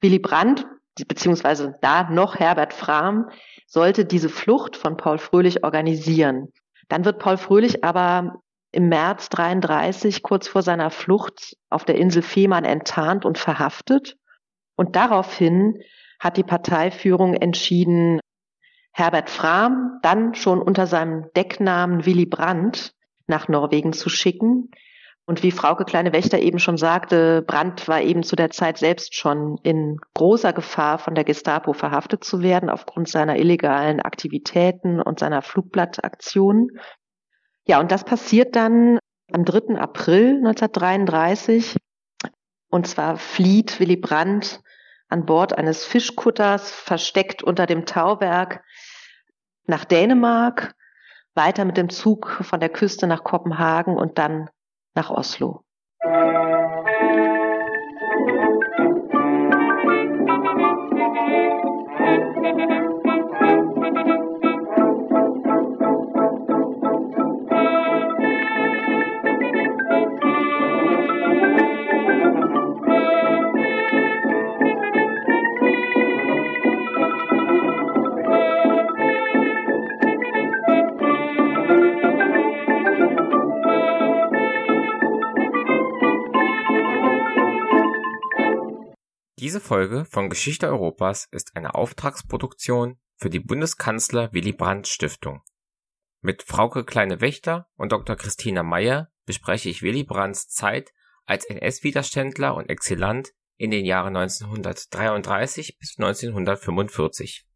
Willy Brandt, beziehungsweise da noch Herbert Frahm, sollte diese Flucht von Paul Fröhlich organisieren. Dann wird Paul Fröhlich aber im März 33 kurz vor seiner Flucht auf der Insel Fehmarn enttarnt und verhaftet. Und daraufhin hat die Parteiführung entschieden, Herbert Frahm dann schon unter seinem Decknamen Willy Brandt nach Norwegen zu schicken. Und wie Frauke Kleine-Wächter eben schon sagte, Brandt war eben zu der Zeit selbst schon in großer Gefahr, von der Gestapo verhaftet zu werden, aufgrund seiner illegalen Aktivitäten und seiner Flugblattaktionen. Ja, und das passiert dann am 3. April 1933. Und zwar flieht Willy Brandt an Bord eines Fischkutters, versteckt unter dem Tauwerk, nach Dänemark, weiter mit dem Zug von der Küste nach Kopenhagen und dann nach Oslo. Diese Folge von Geschichte Europas ist eine Auftragsproduktion für die Bundeskanzler Willy Brandt Stiftung. Mit Frauke Kleine-Wächter und Dr. Christina Meyer bespreche ich Willy Brandts Zeit als NS-Widerständler und Exilant in den Jahren 1933 bis 1945.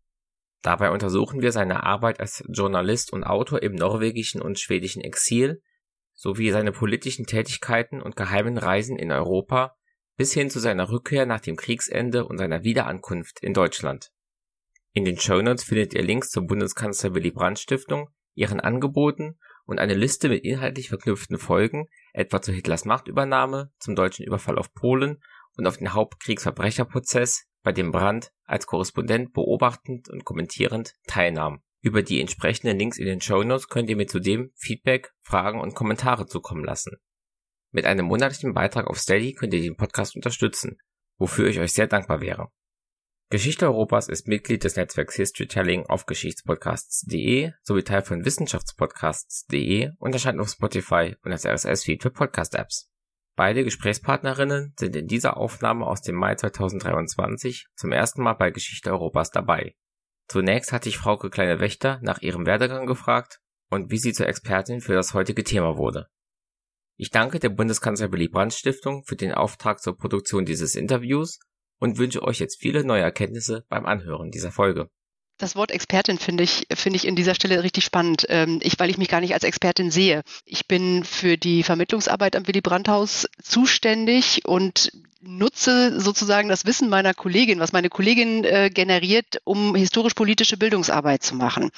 Dabei untersuchen wir seine Arbeit als Journalist und Autor im norwegischen und schwedischen Exil sowie seine politischen Tätigkeiten und geheimen Reisen in Europa bis hin zu seiner Rückkehr nach dem Kriegsende und seiner Wiederankunft in Deutschland. In den Shownotes findet ihr Links zur Bundeskanzler Willy Brandt Stiftung, ihren Angeboten und eine Liste mit inhaltlich verknüpften Folgen, etwa zu Hitlers Machtübernahme, zum deutschen Überfall auf Polen und auf den Hauptkriegsverbrecherprozess, bei dem Brandt als Korrespondent beobachtend und kommentierend teilnahm. Über die entsprechenden Links in den Shownotes könnt ihr mir zudem Feedback, Fragen und Kommentare zukommen lassen. Mit einem monatlichen Beitrag auf Steady könnt ihr den Podcast unterstützen, wofür ich euch sehr dankbar wäre. Geschichte Europas ist Mitglied des Netzwerks Historytelling auf Geschichtspodcasts.de sowie Teil von Wissenschaftspodcasts.de und erscheint auf Spotify und als RSS-Feed für Podcast-Apps. Beide Gesprächspartnerinnen sind in dieser Aufnahme aus dem Mai 2023 zum ersten Mal bei Geschichte Europas dabei. Zunächst hatte ich Frauke Kleine Wächter nach ihrem Werdegang gefragt und wie sie zur Expertin für das heutige Thema wurde. Ich danke der Bundeskanzler Willy Brandt Stiftung für den Auftrag zur Produktion dieses Interviews und wünsche euch jetzt viele neue Erkenntnisse beim Anhören dieser Folge. Das Wort Expertin finde ich, finde ich in dieser Stelle richtig spannend, ähm, ich, weil ich mich gar nicht als Expertin sehe. Ich bin für die Vermittlungsarbeit am Willy Brandt Haus zuständig und nutze sozusagen das Wissen meiner Kollegin, was meine Kollegin äh, generiert, um historisch-politische Bildungsarbeit zu machen.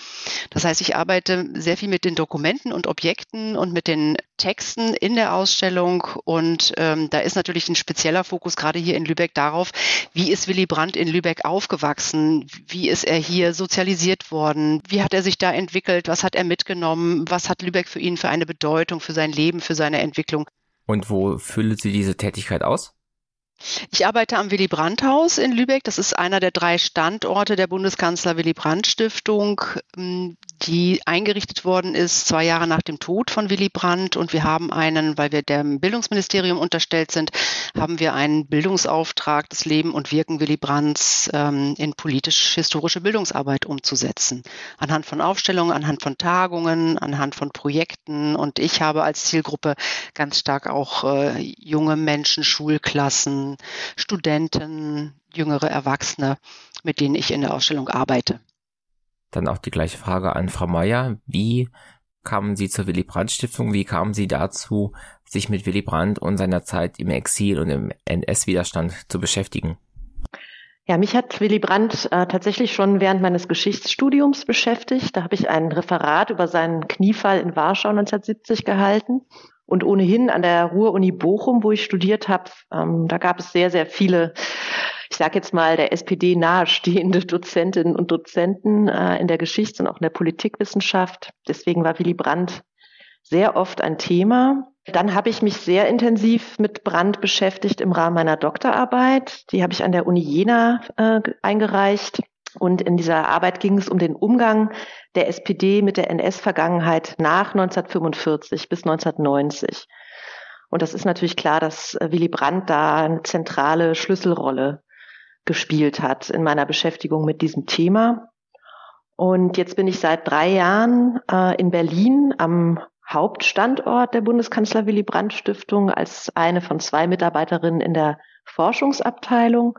Das heißt, ich arbeite sehr viel mit den Dokumenten und Objekten und mit den Texten in der Ausstellung und ähm, da ist natürlich ein spezieller Fokus gerade hier in Lübeck darauf, wie ist Willy Brandt in Lübeck aufgewachsen, wie ist er hier sozialisiert worden, wie hat er sich da entwickelt, was hat er mitgenommen, was hat Lübeck für ihn für eine Bedeutung, für sein Leben, für seine Entwicklung. Und wo füllt sie diese Tätigkeit aus? Ich arbeite am Willy Brandt Haus in Lübeck. Das ist einer der drei Standorte der Bundeskanzler Willy Brandt Stiftung die eingerichtet worden ist, zwei Jahre nach dem Tod von Willy Brandt. Und wir haben einen, weil wir dem Bildungsministerium unterstellt sind, haben wir einen Bildungsauftrag, das Leben und Wirken Willy Brandts ähm, in politisch-historische Bildungsarbeit umzusetzen. Anhand von Aufstellungen, anhand von Tagungen, anhand von Projekten. Und ich habe als Zielgruppe ganz stark auch äh, junge Menschen, Schulklassen, Studenten, jüngere Erwachsene, mit denen ich in der Ausstellung arbeite. Dann auch die gleiche Frage an Frau Meier. Wie kamen Sie zur Willy Brandt Stiftung? Wie kamen Sie dazu, sich mit Willy Brandt und seiner Zeit im Exil und im NS-Widerstand zu beschäftigen? Ja, mich hat Willy Brandt äh, tatsächlich schon während meines Geschichtsstudiums beschäftigt. Da habe ich ein Referat über seinen Kniefall in Warschau 1970 gehalten. Und ohnehin an der Ruhr-Uni Bochum, wo ich studiert habe, ähm, da gab es sehr, sehr viele ich sage jetzt mal, der SPD nahestehende Dozentinnen und Dozenten äh, in der Geschichts- und auch in der Politikwissenschaft. Deswegen war Willy Brandt sehr oft ein Thema. Dann habe ich mich sehr intensiv mit Brand beschäftigt im Rahmen meiner Doktorarbeit. Die habe ich an der Uni Jena äh, eingereicht. Und in dieser Arbeit ging es um den Umgang der SPD mit der NS-Vergangenheit nach 1945 bis 1990. Und das ist natürlich klar, dass äh, Willy Brandt da eine zentrale Schlüsselrolle gespielt hat in meiner Beschäftigung mit diesem Thema. Und jetzt bin ich seit drei Jahren äh, in Berlin am Hauptstandort der Bundeskanzler Willy Brandt Stiftung als eine von zwei Mitarbeiterinnen in der Forschungsabteilung.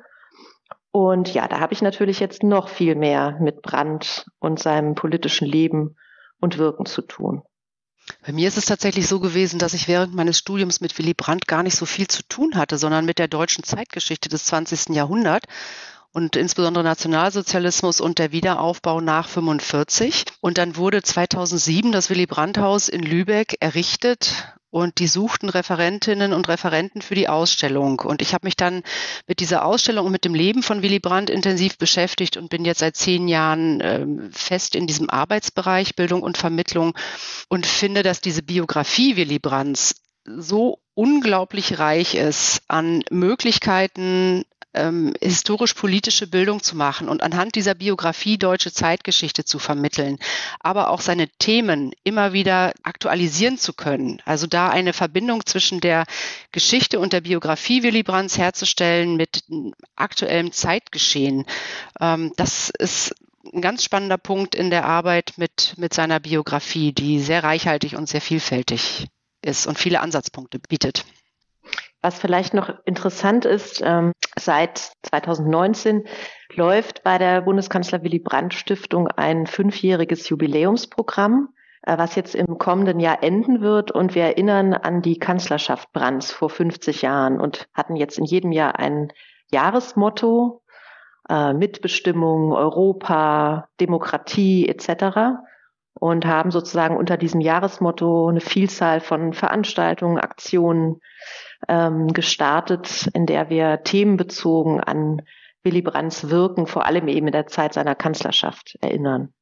Und ja, da habe ich natürlich jetzt noch viel mehr mit Brandt und seinem politischen Leben und Wirken zu tun. Bei mir ist es tatsächlich so gewesen, dass ich während meines Studiums mit Willy Brandt gar nicht so viel zu tun hatte, sondern mit der deutschen Zeitgeschichte des 20. Jahrhunderts und insbesondere Nationalsozialismus und der Wiederaufbau nach 45. Und dann wurde 2007 das Willy Brandt Haus in Lübeck errichtet und die suchten Referentinnen und Referenten für die Ausstellung. Und ich habe mich dann mit dieser Ausstellung und mit dem Leben von Willy Brandt intensiv beschäftigt und bin jetzt seit zehn Jahren äh, fest in diesem Arbeitsbereich Bildung und Vermittlung und finde, dass diese Biografie Willy Brandts so unglaublich reich ist an Möglichkeiten, ähm, historisch-politische Bildung zu machen und anhand dieser Biografie deutsche Zeitgeschichte zu vermitteln, aber auch seine Themen immer wieder aktualisieren zu können. Also da eine Verbindung zwischen der Geschichte und der Biografie Willy Brandts herzustellen mit aktuellem Zeitgeschehen. Ähm, das ist ein ganz spannender Punkt in der Arbeit mit, mit seiner Biografie, die sehr reichhaltig und sehr vielfältig ist und viele Ansatzpunkte bietet. Was vielleicht noch interessant ist, ähm, seit 2019 läuft bei der Bundeskanzler Willy Brandt Stiftung ein fünfjähriges Jubiläumsprogramm, äh, was jetzt im kommenden Jahr enden wird. Und wir erinnern an die Kanzlerschaft Brandts vor 50 Jahren und hatten jetzt in jedem Jahr ein Jahresmotto, äh, Mitbestimmung, Europa, Demokratie etc und haben sozusagen unter diesem Jahresmotto eine Vielzahl von Veranstaltungen, Aktionen ähm, gestartet, in der wir themenbezogen an Willy Brandts Wirken, vor allem eben in der Zeit seiner Kanzlerschaft, erinnern.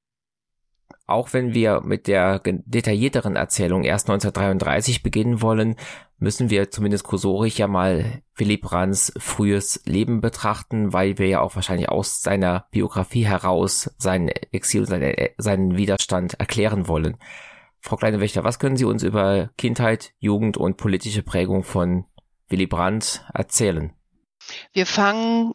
Auch wenn wir mit der detaillierteren Erzählung erst 1933 beginnen wollen, müssen wir zumindest kursorisch ja mal Willy Brandts frühes Leben betrachten, weil wir ja auch wahrscheinlich aus seiner Biografie heraus sein Exil, seine, seinen Widerstand erklären wollen. Frau Kleinewächter, was können Sie uns über Kindheit, Jugend und politische Prägung von Willy Brandt erzählen? Wir fangen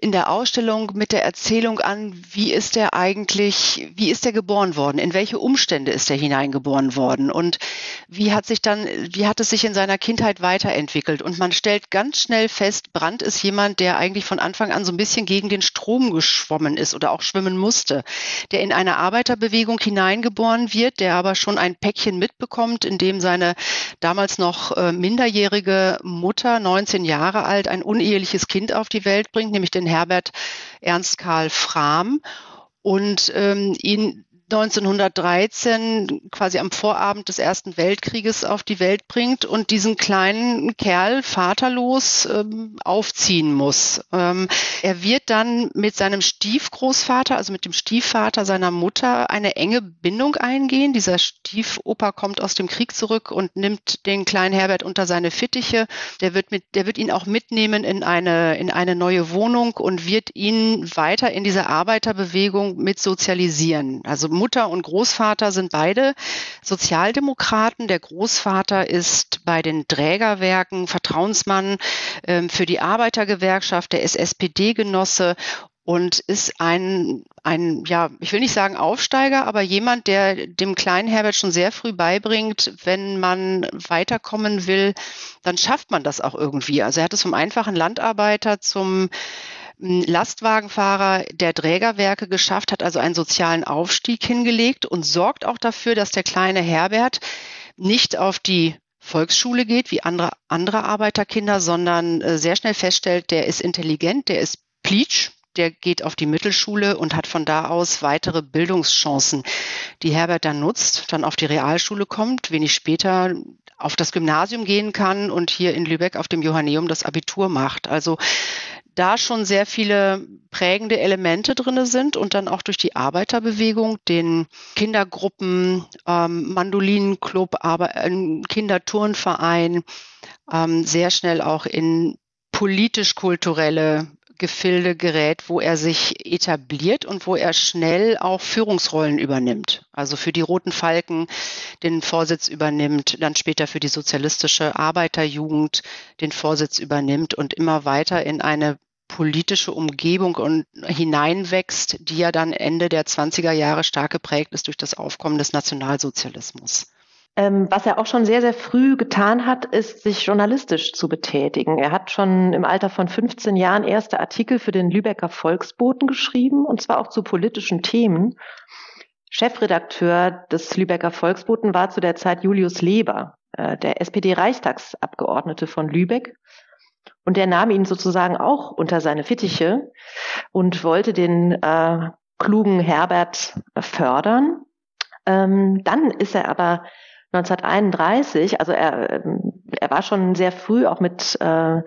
in der Ausstellung mit der Erzählung an, wie ist er eigentlich, wie ist er geboren worden, in welche Umstände ist er hineingeboren worden und wie hat sich dann, wie hat es sich in seiner Kindheit weiterentwickelt? Und man stellt ganz schnell fest, Brandt ist jemand, der eigentlich von Anfang an so ein bisschen gegen den Strom geschwommen ist oder auch schwimmen musste, der in eine Arbeiterbewegung hineingeboren wird, der aber schon ein Päckchen mitbekommt, in dem seine damals noch äh, minderjährige Mutter, 19 Jahre alt, ein uneheliches Kind auf die Welt bringt, nämlich den Herbert Ernst Karl Frahm und ähm, ihn 1913 quasi am Vorabend des Ersten Weltkrieges auf die Welt bringt und diesen kleinen Kerl vaterlos ähm, aufziehen muss. Ähm, er wird dann mit seinem Stiefgroßvater, also mit dem Stiefvater seiner Mutter, eine enge Bindung eingehen. Dieser Stiefoper kommt aus dem Krieg zurück und nimmt den kleinen Herbert unter seine Fittiche. Der wird mit, der wird ihn auch mitnehmen in eine, in eine neue Wohnung und wird ihn weiter in dieser Arbeiterbewegung mit sozialisieren. Also Mutter und Großvater sind beide Sozialdemokraten. Der Großvater ist bei den Trägerwerken Vertrauensmann ähm, für die Arbeitergewerkschaft, der ist SPD-Genosse und ist ein, ein, ja, ich will nicht sagen Aufsteiger, aber jemand, der dem kleinen Herbert schon sehr früh beibringt, wenn man weiterkommen will, dann schafft man das auch irgendwie. Also er hat es vom einfachen Landarbeiter zum Lastwagenfahrer der Trägerwerke geschafft, hat also einen sozialen Aufstieg hingelegt und sorgt auch dafür, dass der kleine Herbert nicht auf die Volksschule geht wie andere, andere Arbeiterkinder, sondern äh, sehr schnell feststellt, der ist intelligent, der ist Pleatsch, der geht auf die Mittelschule und hat von da aus weitere Bildungschancen, die Herbert dann nutzt, dann auf die Realschule kommt, wenig später auf das Gymnasium gehen kann und hier in Lübeck auf dem Johanneum das Abitur macht. Also da schon sehr viele prägende Elemente drinne sind und dann auch durch die Arbeiterbewegung, den Kindergruppen, ähm, Mandolinenclub, aber ein Kinderturnverein, ähm, sehr schnell auch in politisch-kulturelle Gefilde gerät, wo er sich etabliert und wo er schnell auch Führungsrollen übernimmt. Also für die Roten Falken den Vorsitz übernimmt, dann später für die sozialistische Arbeiterjugend den Vorsitz übernimmt und immer weiter in eine politische Umgebung und hineinwächst, die ja dann Ende der 20er Jahre stark geprägt ist durch das Aufkommen des Nationalsozialismus. Ähm, was er auch schon sehr, sehr früh getan hat, ist, sich journalistisch zu betätigen. Er hat schon im Alter von 15 Jahren erste Artikel für den Lübecker Volksboten geschrieben, und zwar auch zu politischen Themen. Chefredakteur des Lübecker Volksboten war zu der Zeit Julius Leber, äh, der SPD-Reichstagsabgeordnete von Lübeck. Und der nahm ihn sozusagen auch unter seine Fittiche und wollte den äh, klugen Herbert fördern. Ähm, dann ist er aber 1931, also er, ähm, er war schon sehr früh auch mit äh,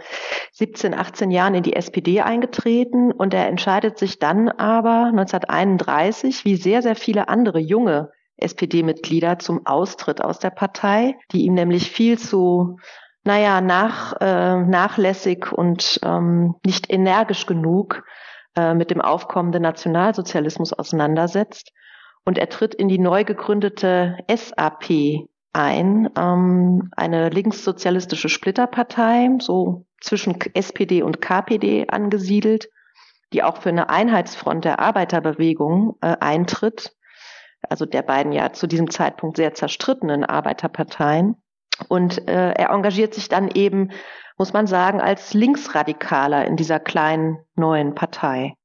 17, 18 Jahren in die SPD eingetreten und er entscheidet sich dann aber 1931, wie sehr, sehr viele andere junge SPD-Mitglieder zum Austritt aus der Partei, die ihm nämlich viel zu, naja, nach, äh, nachlässig und ähm, nicht energisch genug äh, mit dem aufkommenden Nationalsozialismus auseinandersetzt. Und er tritt in die neu gegründete SAP ein, ähm, eine linkssozialistische Splitterpartei, so zwischen SPD und KPD angesiedelt, die auch für eine Einheitsfront der Arbeiterbewegung äh, eintritt, also der beiden ja zu diesem Zeitpunkt sehr zerstrittenen Arbeiterparteien. Und äh, er engagiert sich dann eben, muss man sagen, als Linksradikaler in dieser kleinen neuen Partei.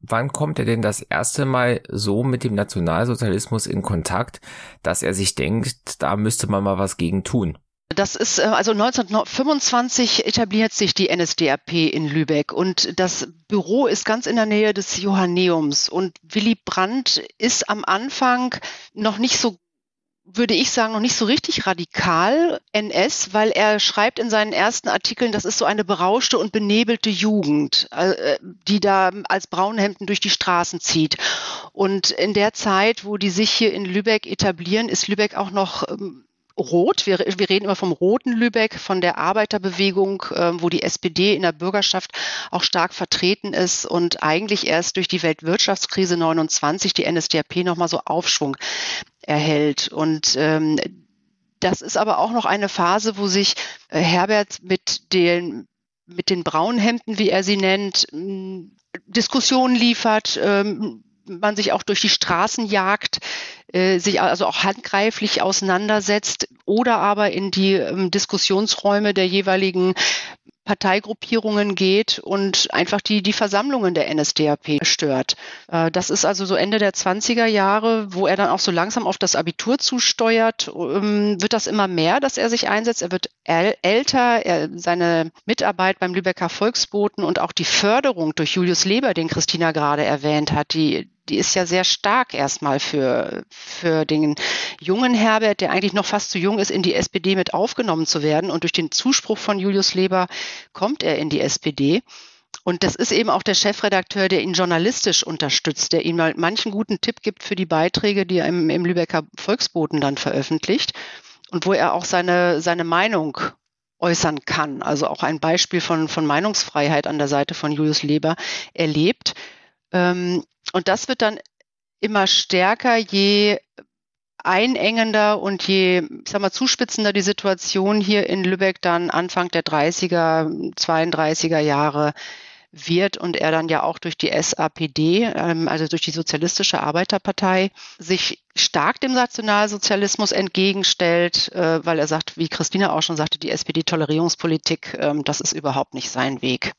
Wann kommt er denn das erste Mal so mit dem Nationalsozialismus in Kontakt, dass er sich denkt, da müsste man mal was gegen tun? Das ist, äh, also 1925 etabliert sich die NSDAP in Lübeck und das Büro ist ganz in der Nähe des Johanneums und Willy Brandt ist am Anfang noch nicht so würde ich sagen, noch nicht so richtig radikal NS, weil er schreibt in seinen ersten Artikeln, das ist so eine berauschte und benebelte Jugend, äh, die da als Braunhemden durch die Straßen zieht. Und in der Zeit, wo die sich hier in Lübeck etablieren, ist Lübeck auch noch ähm, rot. Wir, wir, reden immer vom roten Lübeck, von der Arbeiterbewegung, äh, wo die SPD in der Bürgerschaft auch stark vertreten ist und eigentlich erst durch die Weltwirtschaftskrise 29 die NSDAP nochmal so Aufschwung erhält. Und ähm, das ist aber auch noch eine Phase, wo sich äh, Herbert mit den mit den braunen Hemden, wie er sie nennt, Diskussionen liefert, ähm, man sich auch durch die Straßen jagt, äh, sich also auch handgreiflich auseinandersetzt oder aber in die ähm, Diskussionsräume der jeweiligen Parteigruppierungen geht und einfach die, die Versammlungen der NSDAP stört. Äh, das ist also so Ende der 20er Jahre, wo er dann auch so langsam auf das Abitur zusteuert, ähm, wird das immer mehr, dass er sich einsetzt. Er wird älter, er, seine Mitarbeit beim Lübecker Volksboten und auch die Förderung durch Julius Leber, den Christina gerade erwähnt hat, die, die ist ja sehr stark erstmal für, für den jungen Herbert, der eigentlich noch fast zu jung ist, in die SPD mit aufgenommen zu werden. Und durch den Zuspruch von Julius Leber kommt er in die SPD. Und das ist eben auch der Chefredakteur, der ihn journalistisch unterstützt, der ihm mal manchen guten Tipp gibt für die Beiträge, die er im, im Lübecker Volksboten dann veröffentlicht und wo er auch seine, seine Meinung äußern kann. Also auch ein Beispiel von, von Meinungsfreiheit an der Seite von Julius Leber erlebt. Ähm, und das wird dann immer stärker, je einengender und je, ich sag mal, zuspitzender die Situation hier in Lübeck dann Anfang der 30er, 32er Jahre wird und er dann ja auch durch die SAPD, ähm, also durch die Sozialistische Arbeiterpartei, sich stark dem Nationalsozialismus entgegenstellt, äh, weil er sagt, wie Christina auch schon sagte, die SPD-Tolerierungspolitik, ähm, das ist überhaupt nicht sein Weg.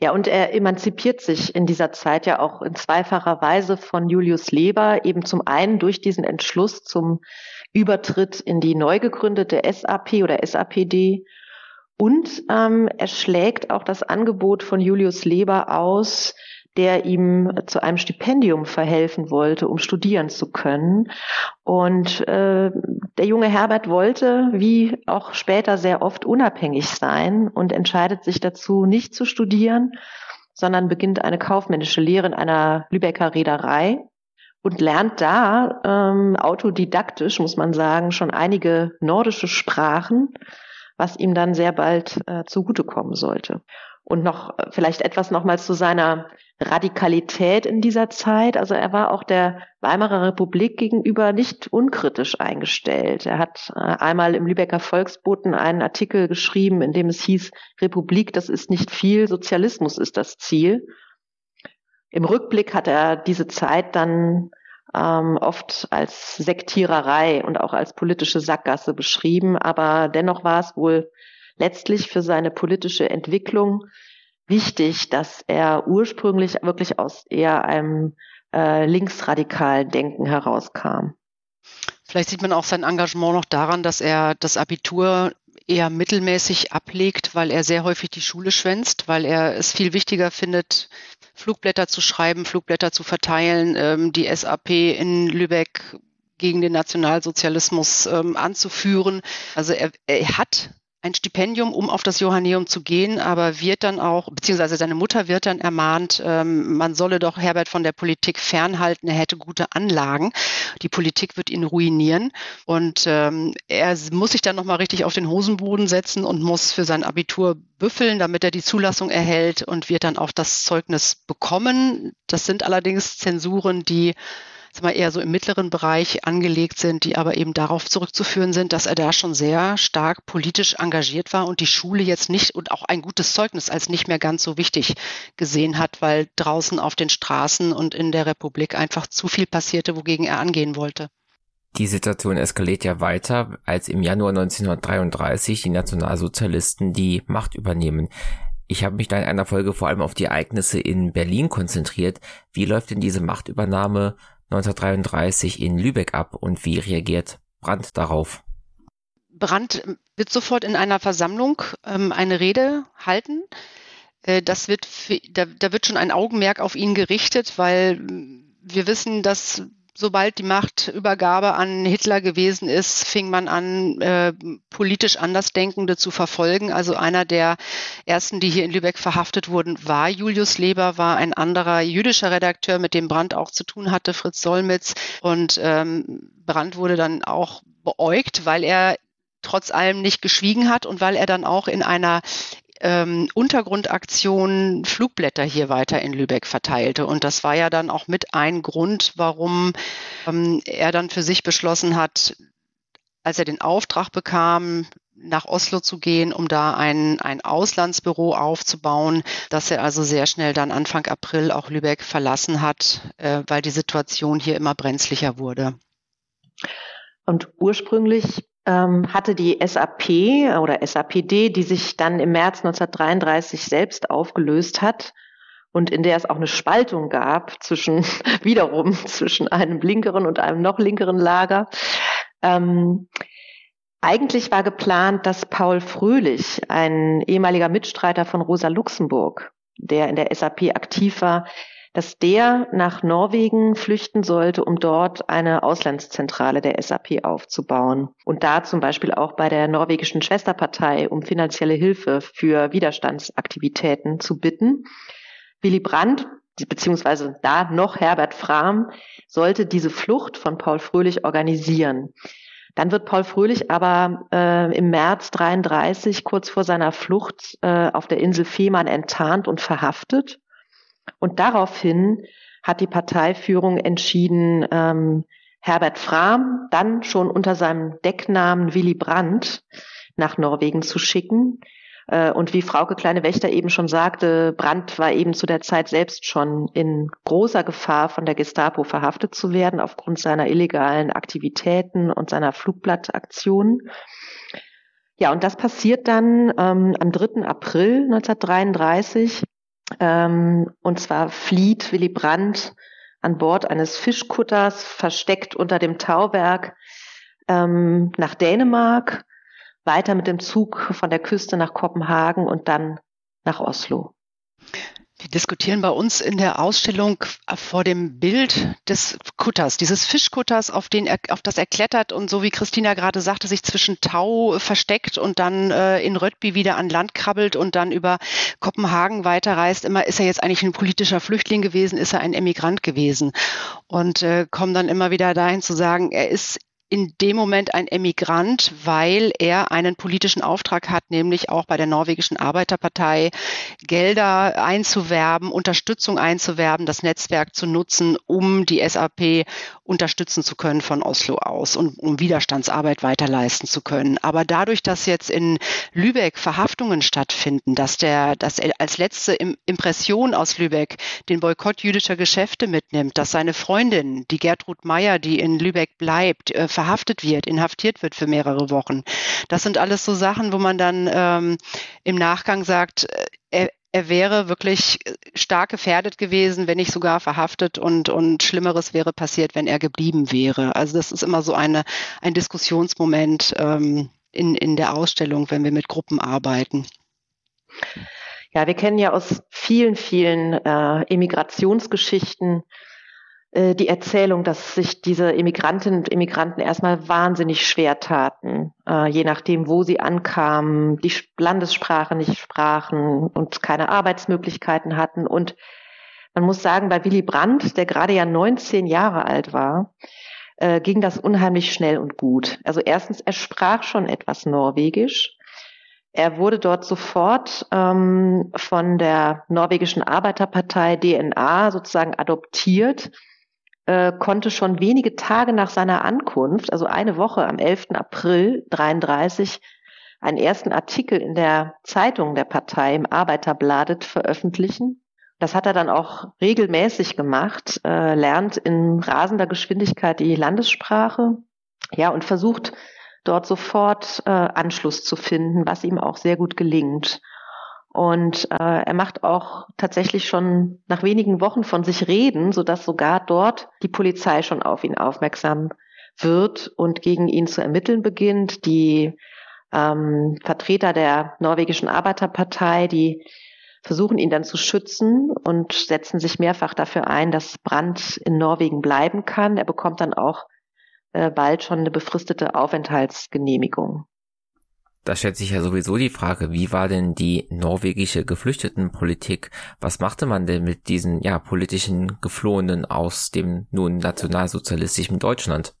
Ja, und er emanzipiert sich in dieser Zeit ja auch in zweifacher Weise von Julius Leber, eben zum einen durch diesen Entschluss zum Übertritt in die neu gegründete SAP oder SAPD und ähm, er schlägt auch das Angebot von Julius Leber aus, der ihm zu einem Stipendium verhelfen wollte, um studieren zu können. Und äh, der junge Herbert wollte, wie auch später sehr oft, unabhängig sein und entscheidet sich dazu, nicht zu studieren, sondern beginnt eine kaufmännische Lehre in einer Lübecker Reederei und lernt da ähm, autodidaktisch, muss man sagen, schon einige nordische Sprachen, was ihm dann sehr bald äh, zugutekommen sollte. Und noch äh, vielleicht etwas nochmals zu seiner Radikalität in dieser Zeit. Also er war auch der Weimarer Republik gegenüber nicht unkritisch eingestellt. Er hat äh, einmal im Lübecker Volksboten einen Artikel geschrieben, in dem es hieß, Republik, das ist nicht viel, Sozialismus ist das Ziel. Im Rückblick hat er diese Zeit dann ähm, oft als Sektiererei und auch als politische Sackgasse beschrieben, aber dennoch war es wohl letztlich für seine politische Entwicklung wichtig, dass er ursprünglich wirklich aus eher einem äh, linksradikalen Denken herauskam. Vielleicht sieht man auch sein Engagement noch daran, dass er das Abitur eher mittelmäßig ablegt, weil er sehr häufig die Schule schwänzt, weil er es viel wichtiger findet, Flugblätter zu schreiben, Flugblätter zu verteilen, ähm, die SAP in Lübeck gegen den Nationalsozialismus ähm, anzuführen. Also er, er hat ein Stipendium, um auf das Johanneum zu gehen, aber wird dann auch, beziehungsweise seine Mutter wird dann ermahnt, ähm, man solle doch Herbert von der Politik fernhalten, er hätte gute Anlagen. Die Politik wird ihn ruinieren und ähm, er muss sich dann nochmal richtig auf den Hosenboden setzen und muss für sein Abitur büffeln, damit er die Zulassung erhält und wird dann auch das Zeugnis bekommen. Das sind allerdings Zensuren, die mal, eher so im mittleren Bereich angelegt sind, die aber eben darauf zurückzuführen sind, dass er da schon sehr stark politisch engagiert war und die Schule jetzt nicht und auch ein gutes Zeugnis als nicht mehr ganz so wichtig gesehen hat, weil draußen auf den Straßen und in der Republik einfach zu viel passierte, wogegen er angehen wollte. Die Situation eskaliert ja weiter, als im Januar 1933 die Nationalsozialisten die Macht übernehmen. Ich habe mich da in einer Folge vor allem auf die Ereignisse in Berlin konzentriert. Wie läuft denn diese Machtübernahme 1933 in Lübeck ab und wie reagiert Brandt darauf? Brandt wird sofort in einer Versammlung ähm, eine Rede halten. Äh, das wird, da, da wird schon ein Augenmerk auf ihn gerichtet, weil wir wissen, dass sobald die Machtübergabe an Hitler gewesen ist, fing man an, äh, politisch Andersdenkende zu verfolgen. Also einer der ersten, die hier in Lübeck verhaftet wurden, war Julius Leber, war ein anderer jüdischer Redakteur, mit dem Brandt auch zu tun hatte, Fritz Solmitz. Und ähm, Brandt wurde dann auch beäugt, weil er trotz allem nicht geschwiegen hat und weil er dann auch in einer ähm, Untergrundaktion Flugblätter hier weiter in Lübeck verteilte. Und das war ja dann auch mit ein Grund, warum ähm, er dann für sich beschlossen hat, als er den Auftrag bekam, nach Oslo zu gehen, um da ein, ein Auslandsbüro aufzubauen, dass er also sehr schnell dann Anfang April auch Lübeck verlassen hat, äh, weil die Situation hier immer brenzlicher wurde. Und ursprünglich hatte die SAP oder SAPD, die sich dann im März 1933 selbst aufgelöst hat und in der es auch eine Spaltung gab zwischen, wiederum zwischen einem linkeren und einem noch linkeren Lager. Ähm, eigentlich war geplant, dass Paul Fröhlich, ein ehemaliger Mitstreiter von Rosa Luxemburg, der in der SAP aktiv war, dass der nach Norwegen flüchten sollte, um dort eine Auslandszentrale der SAP aufzubauen und da zum Beispiel auch bei der norwegischen Schwesterpartei um finanzielle Hilfe für Widerstandsaktivitäten zu bitten. Willy Brandt beziehungsweise da noch Herbert Frahm sollte diese Flucht von Paul Fröhlich organisieren. Dann wird Paul Fröhlich aber äh, im März 33 kurz vor seiner Flucht äh, auf der Insel Fehmarn enttarnt und verhaftet. Und daraufhin hat die Parteiführung entschieden, ähm, Herbert Frahm dann schon unter seinem Decknamen Willy Brandt nach Norwegen zu schicken. Äh, und wie Frauke Kleine Wächter eben schon sagte, Brandt war eben zu der Zeit selbst schon in großer Gefahr, von der Gestapo verhaftet zu werden aufgrund seiner illegalen Aktivitäten und seiner Flugblattaktionen. Ja, und das passiert dann ähm, am 3. April 1933. Ähm, und zwar flieht Willy Brandt an Bord eines Fischkutters, versteckt unter dem Tauwerk, ähm, nach Dänemark, weiter mit dem Zug von der Küste nach Kopenhagen und dann nach Oslo. Wir diskutieren bei uns in der Ausstellung vor dem Bild des Kutters, dieses Fischkutters, auf, den er, auf das er klettert und so wie Christina gerade sagte, sich zwischen Tau versteckt und dann äh, in Röttby wieder an Land krabbelt und dann über Kopenhagen weiterreist. Immer ist er jetzt eigentlich ein politischer Flüchtling gewesen, ist er ein Emigrant gewesen und äh, kommen dann immer wieder dahin zu sagen, er ist in dem Moment ein Emigrant, weil er einen politischen Auftrag hat, nämlich auch bei der norwegischen Arbeiterpartei Gelder einzuwerben, Unterstützung einzuwerben, das Netzwerk zu nutzen, um die SAP unterstützen zu können von Oslo aus und um Widerstandsarbeit weiterleisten zu können. Aber dadurch, dass jetzt in Lübeck Verhaftungen stattfinden, dass der, dass er als letzte Impression aus Lübeck den Boykott jüdischer Geschäfte mitnimmt, dass seine Freundin, die Gertrud Meyer, die in Lübeck bleibt, äh, verhaftet wird, inhaftiert wird für mehrere Wochen. Das sind alles so Sachen, wo man dann ähm, im Nachgang sagt, äh, er, er wäre wirklich stark gefährdet gewesen, wenn nicht sogar verhaftet und, und Schlimmeres wäre passiert, wenn er geblieben wäre. Also das ist immer so eine, ein Diskussionsmoment ähm, in, in der Ausstellung, wenn wir mit Gruppen arbeiten. Ja, wir kennen ja aus vielen, vielen äh, Emigrationsgeschichten äh, die Erzählung, dass sich diese Immigrantinnen und Immigranten erstmal wahnsinnig schwer taten, äh, je nachdem, wo sie ankamen, die Landessprache nicht sprachen und keine Arbeitsmöglichkeiten hatten. Und man muss sagen, bei Willy Brandt, der gerade ja 19 Jahre alt war, äh, ging das unheimlich schnell und gut. Also erstens, er sprach schon etwas Norwegisch. Er wurde dort sofort ähm, von der norwegischen Arbeiterpartei DNA sozusagen adoptiert äh, konnte schon wenige Tage nach seiner Ankunft, also eine Woche am 11. April 33, einen ersten Artikel in der Zeitung der Partei im Arbeiterbladet veröffentlichen. Das hat er dann auch regelmäßig gemacht, äh, lernt in rasender Geschwindigkeit die Landessprache, ja, und versucht dort sofort äh, Anschluss zu finden, was ihm auch sehr gut gelingt. Und äh, er macht auch tatsächlich schon nach wenigen Wochen von sich reden, sodass sogar dort die Polizei schon auf ihn aufmerksam wird und gegen ihn zu ermitteln beginnt. Die ähm, Vertreter der norwegischen Arbeiterpartei, die versuchen ihn dann zu schützen und setzen sich mehrfach dafür ein, dass Brandt in Norwegen bleiben kann. Er bekommt dann auch äh, bald schon eine befristete Aufenthaltsgenehmigung. Da stellt sich ja sowieso die Frage, wie war denn die norwegische Geflüchtetenpolitik? Was machte man denn mit diesen ja politischen Geflohenen aus dem nun nationalsozialistischen Deutschland?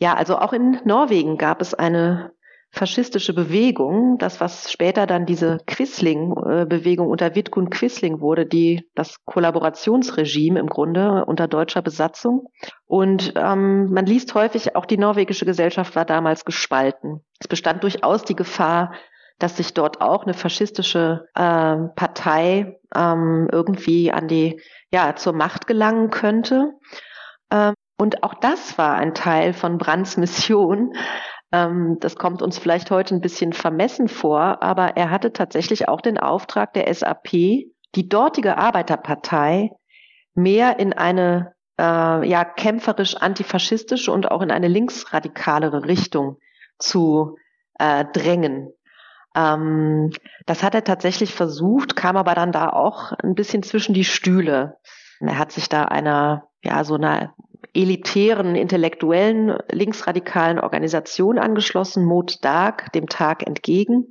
Ja, also auch in Norwegen gab es eine faschistische Bewegung, das was später dann diese Quisling-Bewegung unter Vidkun Quisling wurde, die das Kollaborationsregime im Grunde unter deutscher Besatzung. Und ähm, man liest häufig, auch die norwegische Gesellschaft war damals gespalten. Es bestand durchaus die Gefahr, dass sich dort auch eine faschistische äh, Partei ähm, irgendwie an die ja zur Macht gelangen könnte. Ähm, und auch das war ein Teil von Brands Mission, das kommt uns vielleicht heute ein bisschen vermessen vor, aber er hatte tatsächlich auch den Auftrag der SAP, die dortige Arbeiterpartei mehr in eine äh, ja kämpferisch antifaschistische und auch in eine linksradikalere Richtung zu äh, drängen. Ähm, das hat er tatsächlich versucht, kam aber dann da auch ein bisschen zwischen die Stühle. Er hat sich da einer, ja, so einer elitären, intellektuellen, linksradikalen Organisation angeschlossen, Mot Dark, dem Tag entgegen.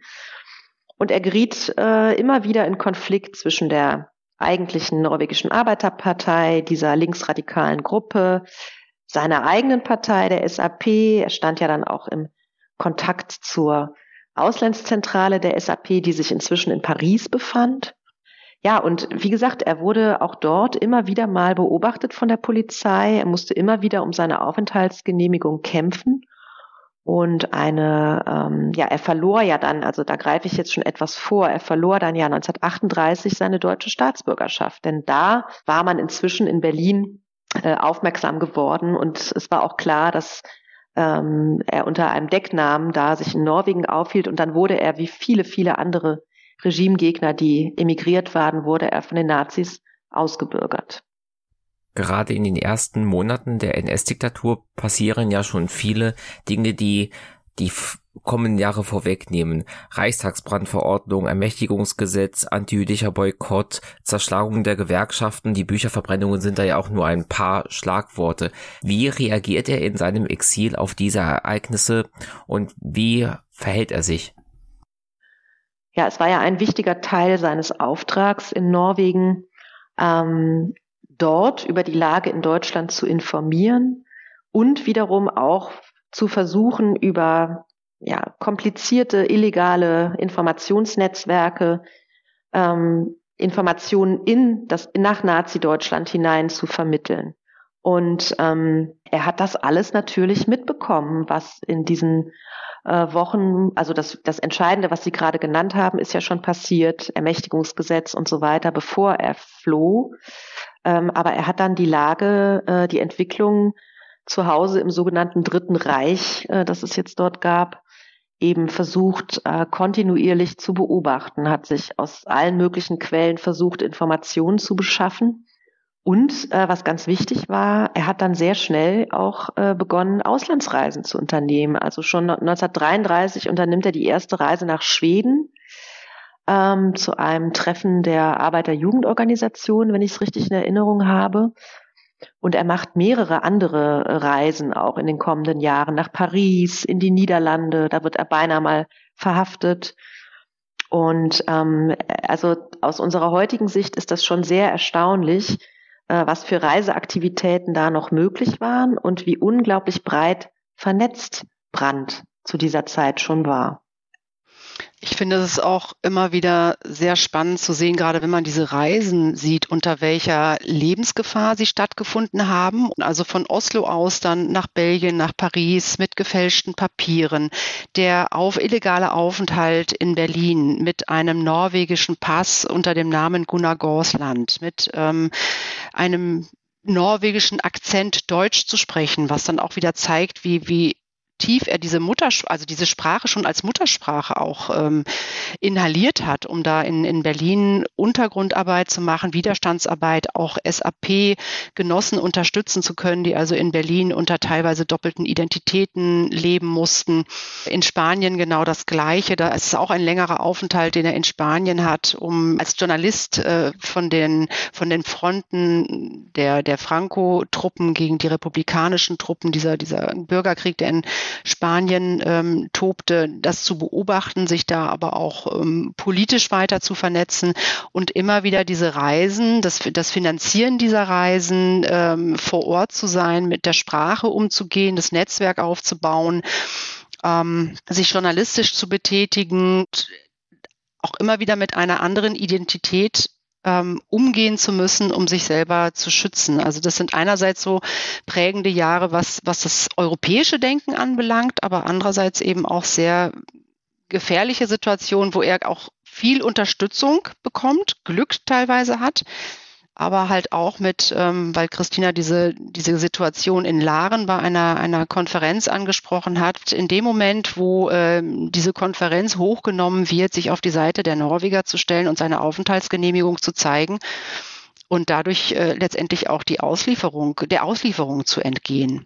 Und er geriet äh, immer wieder in Konflikt zwischen der eigentlichen norwegischen Arbeiterpartei, dieser linksradikalen Gruppe, seiner eigenen Partei, der SAP. Er stand ja dann auch im Kontakt zur Auslandszentrale der SAP, die sich inzwischen in Paris befand. Ja, und wie gesagt, er wurde auch dort immer wieder mal beobachtet von der Polizei. Er musste immer wieder um seine Aufenthaltsgenehmigung kämpfen. Und eine, ähm, ja, er verlor ja dann, also da greife ich jetzt schon etwas vor, er verlor dann ja 1938 seine deutsche Staatsbürgerschaft. Denn da war man inzwischen in Berlin äh, aufmerksam geworden und es war auch klar, dass ähm, er unter einem Decknamen da sich in Norwegen aufhielt und dann wurde er wie viele, viele andere Regimegegner, die emigriert waren, wurde er von den Nazis ausgebürgert. Gerade in den ersten Monaten der NS-Diktatur passieren ja schon viele Dinge, die die kommenden Jahre vorwegnehmen. Reichstagsbrandverordnung, Ermächtigungsgesetz, antijüdischer Boykott, Zerschlagung der Gewerkschaften, die Bücherverbrennungen sind da ja auch nur ein paar Schlagworte. Wie reagiert er in seinem Exil auf diese Ereignisse und wie verhält er sich? Ja, es war ja ein wichtiger Teil seines Auftrags in Norwegen, ähm, dort über die Lage in Deutschland zu informieren und wiederum auch zu versuchen, über ja, komplizierte, illegale Informationsnetzwerke ähm, Informationen in das nach Nazi-Deutschland hinein zu vermitteln. Und ähm, er hat das alles natürlich mitbekommen, was in diesen äh, Wochen, also das, das Entscheidende, was Sie gerade genannt haben, ist ja schon passiert, Ermächtigungsgesetz und so weiter, bevor er floh. Ähm, aber er hat dann die Lage, äh, die Entwicklung zu Hause im sogenannten Dritten Reich, äh, das es jetzt dort gab, eben versucht, äh, kontinuierlich zu beobachten, hat sich aus allen möglichen Quellen versucht, Informationen zu beschaffen. Und äh, was ganz wichtig war, er hat dann sehr schnell auch äh, begonnen, Auslandsreisen zu unternehmen. Also schon 1933 unternimmt er die erste Reise nach Schweden ähm, zu einem Treffen der Arbeiterjugendorganisation, wenn ich es richtig in Erinnerung habe. Und er macht mehrere andere Reisen auch in den kommenden Jahren nach Paris, in die Niederlande. Da wird er beinahe mal verhaftet. Und ähm, also aus unserer heutigen Sicht ist das schon sehr erstaunlich, was für Reiseaktivitäten da noch möglich waren und wie unglaublich breit vernetzt Brand zu dieser Zeit schon war. Ich finde es auch immer wieder sehr spannend zu sehen, gerade wenn man diese Reisen sieht, unter welcher Lebensgefahr sie stattgefunden haben. Also von Oslo aus dann nach Belgien, nach Paris mit gefälschten Papieren. Der auf illegale Aufenthalt in Berlin mit einem norwegischen Pass unter dem Namen Gunnar Gorsland, mit ähm, einem norwegischen Akzent Deutsch zu sprechen, was dann auch wieder zeigt, wie, wie tief er diese Mutter, also diese Sprache schon als Muttersprache auch ähm, inhaliert hat, um da in, in Berlin Untergrundarbeit zu machen, Widerstandsarbeit, auch SAP-Genossen unterstützen zu können, die also in Berlin unter teilweise doppelten Identitäten leben mussten. In Spanien genau das Gleiche. Da ist es auch ein längerer Aufenthalt, den er in Spanien hat, um als Journalist äh, von den von den Fronten der der Franco-Truppen gegen die republikanischen Truppen dieser dieser Bürgerkrieg, der in Spanien ähm, tobte, das zu beobachten, sich da aber auch ähm, politisch weiter zu vernetzen. Und immer wieder diese Reisen, das, das Finanzieren dieser Reisen, ähm, vor Ort zu sein, mit der Sprache umzugehen, das Netzwerk aufzubauen, ähm, sich journalistisch zu betätigen, auch immer wieder mit einer anderen Identität ähm, umgehen zu müssen, um sich selber zu schützen. Also das sind einerseits so prägende Jahre, was, was das europäische Denken anbelangt, aber andererseits eben auch sehr gefährliche Situationen, wo er auch viel Unterstützung bekommt, Glück teilweise hat, aber halt auch mit, ähm, weil Christina diese, diese Situation in Laren bei einer, einer Konferenz angesprochen hat, in dem Moment, wo ähm, diese Konferenz hochgenommen wird, sich auf die Seite der Norweger zu stellen und seine Aufenthaltsgenehmigung zu zeigen und dadurch äh, letztendlich auch die Auslieferung, der Auslieferung zu entgehen.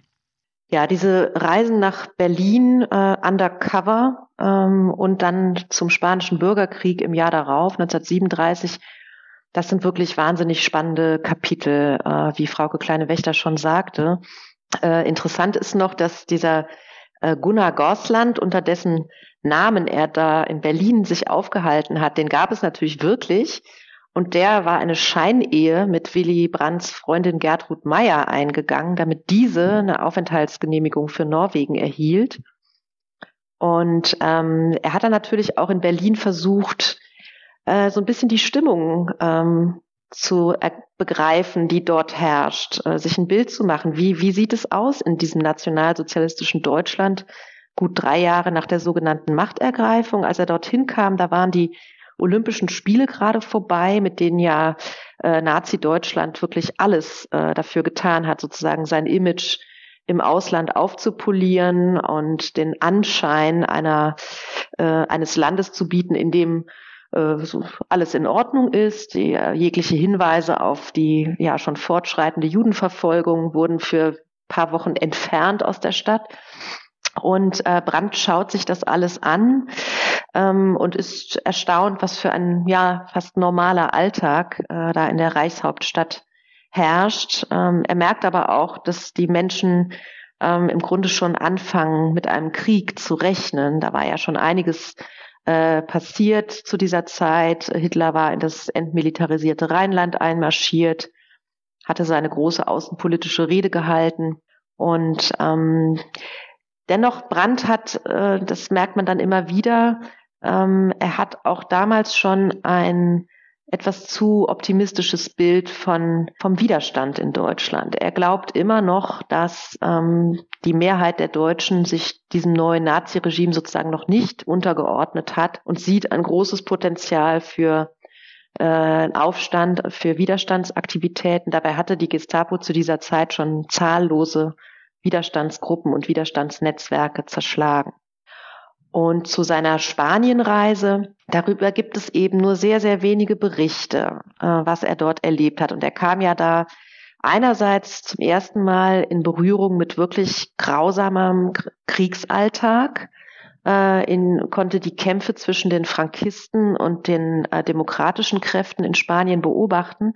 Ja, diese Reisen nach Berlin äh, undercover ähm, und dann zum Spanischen Bürgerkrieg im Jahr darauf, 1937, das sind wirklich wahnsinnig spannende Kapitel, äh, wie Frauke Kleine-Wächter schon sagte. Äh, interessant ist noch, dass dieser äh, Gunnar Gorsland, unter dessen Namen er da in Berlin sich aufgehalten hat, den gab es natürlich wirklich. Und der war eine Scheinehe mit Willy Brandts Freundin Gertrud Meyer eingegangen, damit diese eine Aufenthaltsgenehmigung für Norwegen erhielt. Und ähm, er hat dann natürlich auch in Berlin versucht, äh, so ein bisschen die Stimmung ähm, zu begreifen, die dort herrscht, äh, sich ein Bild zu machen. Wie, wie sieht es aus in diesem nationalsozialistischen Deutschland? Gut drei Jahre nach der sogenannten Machtergreifung, als er dorthin kam, da waren die Olympischen Spiele gerade vorbei, mit denen ja äh, Nazi-Deutschland wirklich alles äh, dafür getan hat, sozusagen sein Image im Ausland aufzupolieren und den Anschein einer, äh, eines Landes zu bieten, in dem so alles in Ordnung ist. Die, äh, jegliche Hinweise auf die ja schon fortschreitende Judenverfolgung wurden für paar Wochen entfernt aus der Stadt. Und äh, Brandt schaut sich das alles an ähm, und ist erstaunt, was für ein ja fast normaler Alltag äh, da in der Reichshauptstadt herrscht. Ähm, er merkt aber auch, dass die Menschen ähm, im Grunde schon anfangen, mit einem Krieg zu rechnen. Da war ja schon einiges äh, passiert zu dieser Zeit. Hitler war in das entmilitarisierte Rheinland einmarschiert, hatte seine große außenpolitische Rede gehalten und ähm, Dennoch, Brandt hat, äh, das merkt man dann immer wieder, ähm, er hat auch damals schon ein etwas zu optimistisches Bild von, vom Widerstand in Deutschland. Er glaubt immer noch, dass ähm, die Mehrheit der Deutschen sich diesem neuen Naziregime sozusagen noch nicht untergeordnet hat und sieht ein großes Potenzial für äh, Aufstand, für Widerstandsaktivitäten. Dabei hatte die Gestapo zu dieser Zeit schon zahllose Widerstandsgruppen und Widerstandsnetzwerke zerschlagen. Und zu seiner Spanienreise, darüber gibt es eben nur sehr, sehr wenige Berichte, äh, was er dort erlebt hat. Und er kam ja da einerseits zum ersten Mal in Berührung mit wirklich grausamem Kriegsalltag, äh, in, konnte die Kämpfe zwischen den Frankisten und den äh, demokratischen Kräften in Spanien beobachten.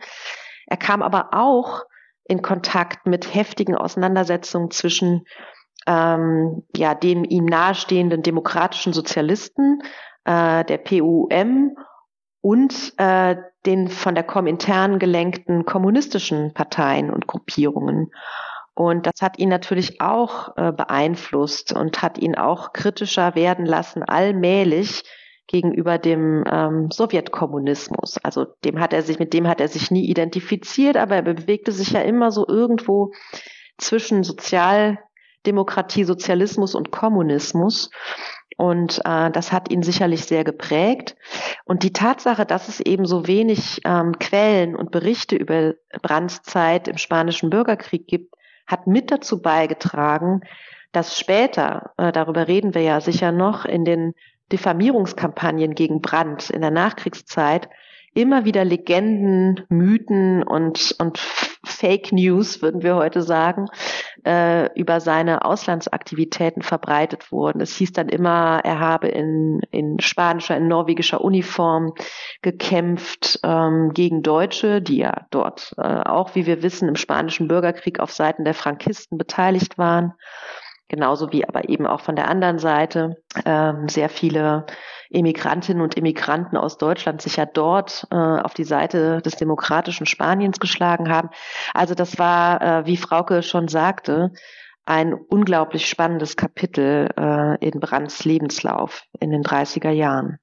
Er kam aber auch in Kontakt mit heftigen Auseinandersetzungen zwischen ähm, ja, dem ihm nahestehenden demokratischen Sozialisten, äh, der PUM und äh, den von der Komintern gelenkten kommunistischen Parteien und Gruppierungen. Und das hat ihn natürlich auch äh, beeinflusst und hat ihn auch kritischer werden lassen, allmählich gegenüber dem ähm, Sowjetkommunismus. Also dem hat er sich, mit dem hat er sich nie identifiziert, aber er bewegte sich ja immer so irgendwo zwischen Sozialdemokratie, Sozialismus und Kommunismus. Und äh, das hat ihn sicherlich sehr geprägt. Und die Tatsache, dass es eben so wenig ähm, Quellen und Berichte über Brands Zeit im Spanischen Bürgerkrieg gibt, hat mit dazu beigetragen, dass später, äh, darüber reden wir ja sicher noch, in den Diffamierungskampagnen gegen Brand in der Nachkriegszeit immer wieder Legenden, Mythen und, und Fake News, würden wir heute sagen, äh, über seine Auslandsaktivitäten verbreitet wurden. Es hieß dann immer, er habe in, in spanischer, in norwegischer Uniform gekämpft ähm, gegen Deutsche, die ja dort äh, auch, wie wir wissen, im spanischen Bürgerkrieg auf Seiten der Frankisten beteiligt waren genauso wie aber eben auch von der anderen Seite ähm, sehr viele Emigrantinnen und Emigranten aus Deutschland sich ja dort äh, auf die Seite des demokratischen Spaniens geschlagen haben. Also das war, äh, wie Frauke schon sagte, ein unglaublich spannendes Kapitel äh, in Brands Lebenslauf in den 30er Jahren.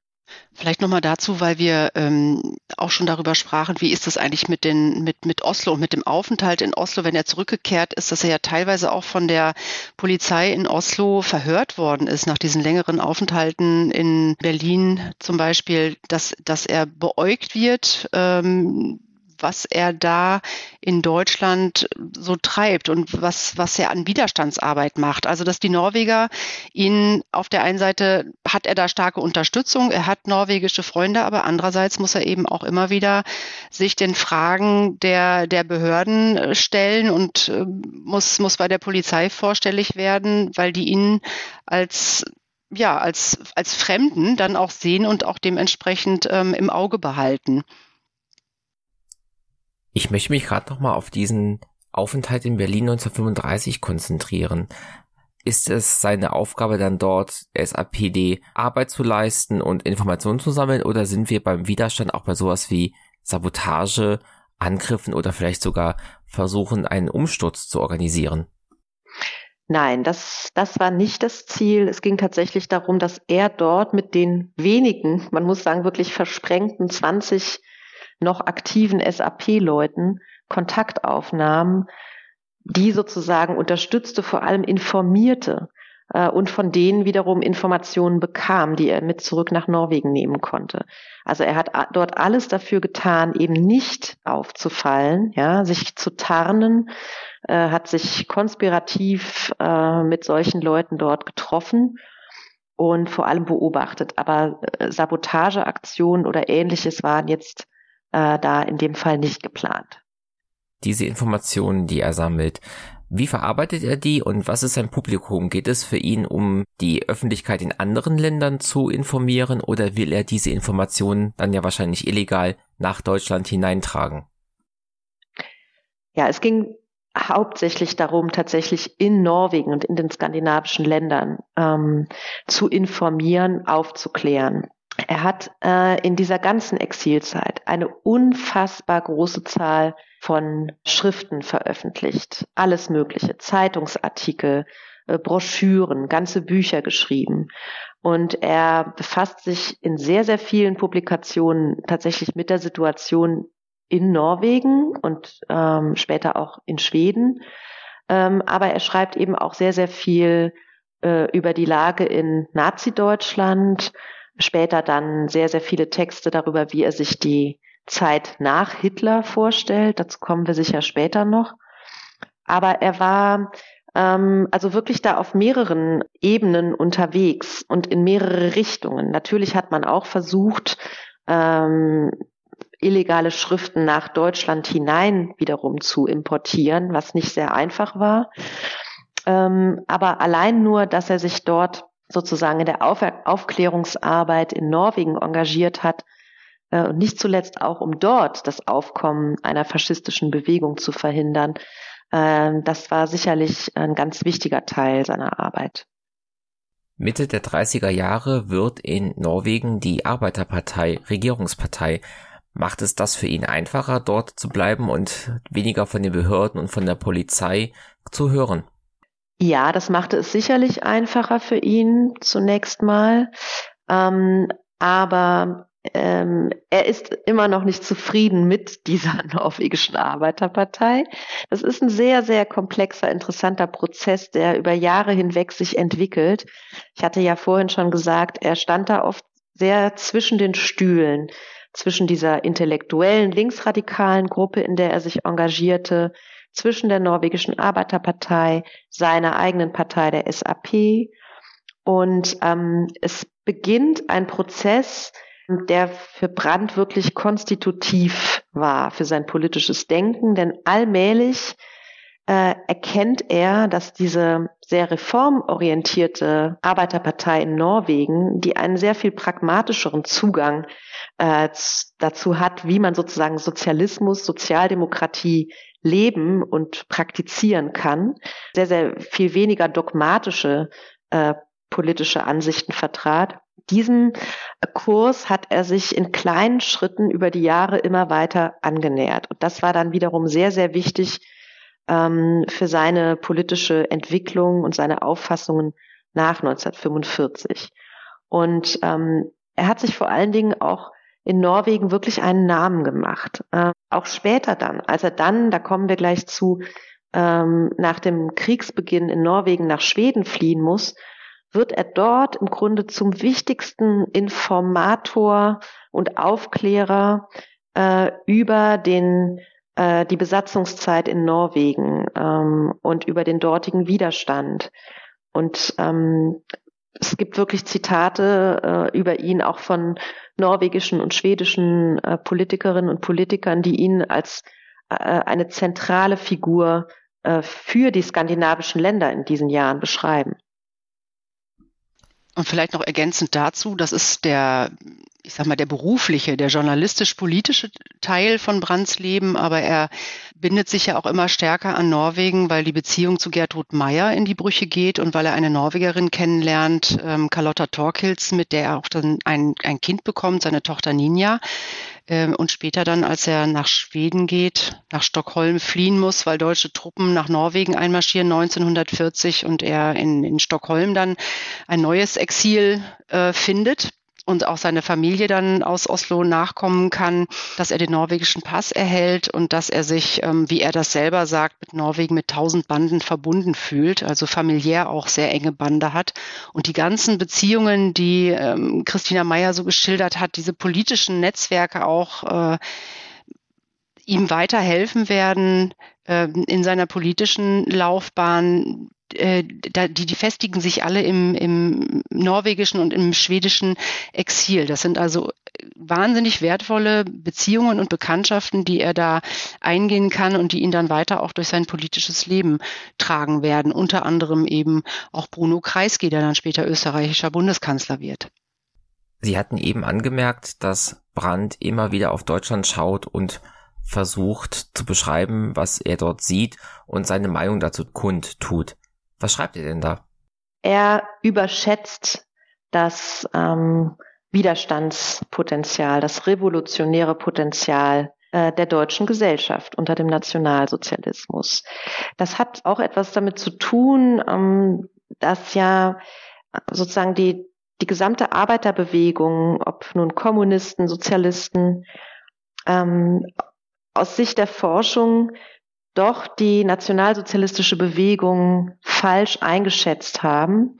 Vielleicht nochmal dazu, weil wir ähm, auch schon darüber sprachen, wie ist das eigentlich mit, den, mit, mit Oslo und mit dem Aufenthalt in Oslo, wenn er zurückgekehrt ist, dass er ja teilweise auch von der Polizei in Oslo verhört worden ist, nach diesen längeren Aufenthalten in Berlin zum Beispiel, dass, dass er beäugt wird. Ähm, was er da in Deutschland so treibt und was, was er an Widerstandsarbeit macht. Also, dass die Norweger ihn auf der einen Seite hat er da starke Unterstützung, er hat norwegische Freunde, aber andererseits muss er eben auch immer wieder sich den Fragen der, der Behörden stellen und äh, muss, muss bei der Polizei vorstellig werden, weil die ihn als ja, als, als Fremden dann auch sehen und auch dementsprechend ähm, im Auge behalten. Ich möchte mich gerade nochmal auf diesen Aufenthalt in Berlin 1935 konzentrieren. Ist es seine Aufgabe dann dort, SAPD Arbeit zu leisten und Informationen zu sammeln oder sind wir beim Widerstand auch bei sowas wie Sabotage, Angriffen oder vielleicht sogar versuchen, einen Umsturz zu organisieren? Nein, das, das war nicht das Ziel. Es ging tatsächlich darum, dass er dort mit den wenigen, man muss sagen, wirklich versprengten 20 noch aktiven SAP-Leuten Kontakt aufnahmen, die sozusagen unterstützte, vor allem informierte äh, und von denen wiederum Informationen bekam, die er mit zurück nach Norwegen nehmen konnte. Also er hat dort alles dafür getan, eben nicht aufzufallen, ja, sich zu tarnen, äh, hat sich konspirativ äh, mit solchen Leuten dort getroffen und vor allem beobachtet. Aber äh, Sabotageaktionen oder ähnliches waren jetzt äh, da in dem Fall nicht geplant. Diese Informationen, die er sammelt, Wie verarbeitet er die und was ist sein Publikum? Geht es für ihn um die Öffentlichkeit in anderen Ländern zu informieren oder will er diese Informationen dann ja wahrscheinlich illegal nach Deutschland hineintragen? Ja, es ging hauptsächlich darum, tatsächlich in Norwegen und in den skandinavischen Ländern ähm, zu informieren, aufzuklären. Er hat äh, in dieser ganzen Exilzeit eine unfassbar große Zahl von Schriften veröffentlicht. Alles Mögliche, Zeitungsartikel, äh, Broschüren, ganze Bücher geschrieben. Und er befasst sich in sehr, sehr vielen Publikationen tatsächlich mit der Situation in Norwegen und ähm, später auch in Schweden. Ähm, aber er schreibt eben auch sehr, sehr viel äh, über die Lage in Nazi-Deutschland, später dann sehr, sehr viele Texte darüber, wie er sich die Zeit nach Hitler vorstellt. Dazu kommen wir sicher später noch. Aber er war ähm, also wirklich da auf mehreren Ebenen unterwegs und in mehrere Richtungen. Natürlich hat man auch versucht, ähm, illegale Schriften nach Deutschland hinein wiederum zu importieren, was nicht sehr einfach war. Ähm, aber allein nur, dass er sich dort sozusagen in der Auf Aufklärungsarbeit in Norwegen engagiert hat äh, und nicht zuletzt auch, um dort das Aufkommen einer faschistischen Bewegung zu verhindern, äh, das war sicherlich ein ganz wichtiger Teil seiner Arbeit. Mitte der 30er Jahre wird in Norwegen die Arbeiterpartei Regierungspartei. Macht es das für ihn einfacher, dort zu bleiben und weniger von den Behörden und von der Polizei zu hören? Ja, das machte es sicherlich einfacher für ihn zunächst mal. Ähm, aber ähm, er ist immer noch nicht zufrieden mit dieser norwegischen Arbeiterpartei. Das ist ein sehr, sehr komplexer, interessanter Prozess, der über Jahre hinweg sich entwickelt. Ich hatte ja vorhin schon gesagt, er stand da oft sehr zwischen den Stühlen, zwischen dieser intellektuellen linksradikalen Gruppe, in der er sich engagierte, zwischen der norwegischen Arbeiterpartei, seiner eigenen Partei, der SAP. Und ähm, es beginnt ein Prozess, der für Brandt wirklich konstitutiv war für sein politisches Denken, denn allmählich äh, erkennt er, dass diese sehr reformorientierte Arbeiterpartei in Norwegen, die einen sehr viel pragmatischeren Zugang äh, dazu hat, wie man sozusagen Sozialismus, Sozialdemokratie leben und praktizieren kann, sehr, sehr viel weniger dogmatische äh, politische Ansichten vertrat. Diesen Kurs hat er sich in kleinen Schritten über die Jahre immer weiter angenähert. Und das war dann wiederum sehr, sehr wichtig ähm, für seine politische Entwicklung und seine Auffassungen nach 1945. Und ähm, er hat sich vor allen Dingen auch in Norwegen wirklich einen Namen gemacht. Äh, auch später dann, als er dann, da kommen wir gleich zu, ähm, nach dem Kriegsbeginn in Norwegen nach Schweden fliehen muss, wird er dort im Grunde zum wichtigsten Informator und Aufklärer äh, über den äh, die Besatzungszeit in Norwegen ähm, und über den dortigen Widerstand. Und ähm, es gibt wirklich Zitate äh, über ihn auch von norwegischen und schwedischen äh, Politikerinnen und Politikern, die ihn als äh, eine zentrale Figur äh, für die skandinavischen Länder in diesen Jahren beschreiben. Und vielleicht noch ergänzend dazu, das ist der, ich sag mal, der berufliche, der journalistisch-politische Teil von Brands Leben, aber er bindet sich ja auch immer stärker an Norwegen, weil die Beziehung zu Gertrud Meyer in die Brüche geht und weil er eine Norwegerin kennenlernt, ähm, Carlotta Torkils, mit der er auch dann ein, ein Kind bekommt, seine Tochter Ninja. Ähm, und später dann, als er nach Schweden geht, nach Stockholm fliehen muss, weil deutsche Truppen nach Norwegen einmarschieren 1940 und er in, in Stockholm dann ein neues Exil äh, findet und auch seine Familie dann aus Oslo nachkommen kann, dass er den norwegischen Pass erhält und dass er sich, ähm, wie er das selber sagt, mit Norwegen mit tausend Banden verbunden fühlt, also familiär auch sehr enge Bande hat. Und die ganzen Beziehungen, die ähm, Christina Meyer so geschildert hat, diese politischen Netzwerke auch äh, ihm weiterhelfen werden, äh, in seiner politischen Laufbahn die, die festigen sich alle im, im norwegischen und im schwedischen Exil. Das sind also wahnsinnig wertvolle Beziehungen und Bekanntschaften, die er da eingehen kann und die ihn dann weiter auch durch sein politisches Leben tragen werden. Unter anderem eben auch Bruno Kreisky, der dann später österreichischer Bundeskanzler wird. Sie hatten eben angemerkt, dass Brandt immer wieder auf Deutschland schaut und versucht zu beschreiben, was er dort sieht und seine Meinung dazu kundtut. Was schreibt er denn da? Er überschätzt das ähm, Widerstandspotenzial, das revolutionäre Potenzial äh, der deutschen Gesellschaft unter dem Nationalsozialismus. Das hat auch etwas damit zu tun, ähm, dass ja sozusagen die, die gesamte Arbeiterbewegung, ob nun Kommunisten, Sozialisten, ähm, aus Sicht der Forschung doch die nationalsozialistische Bewegung falsch eingeschätzt haben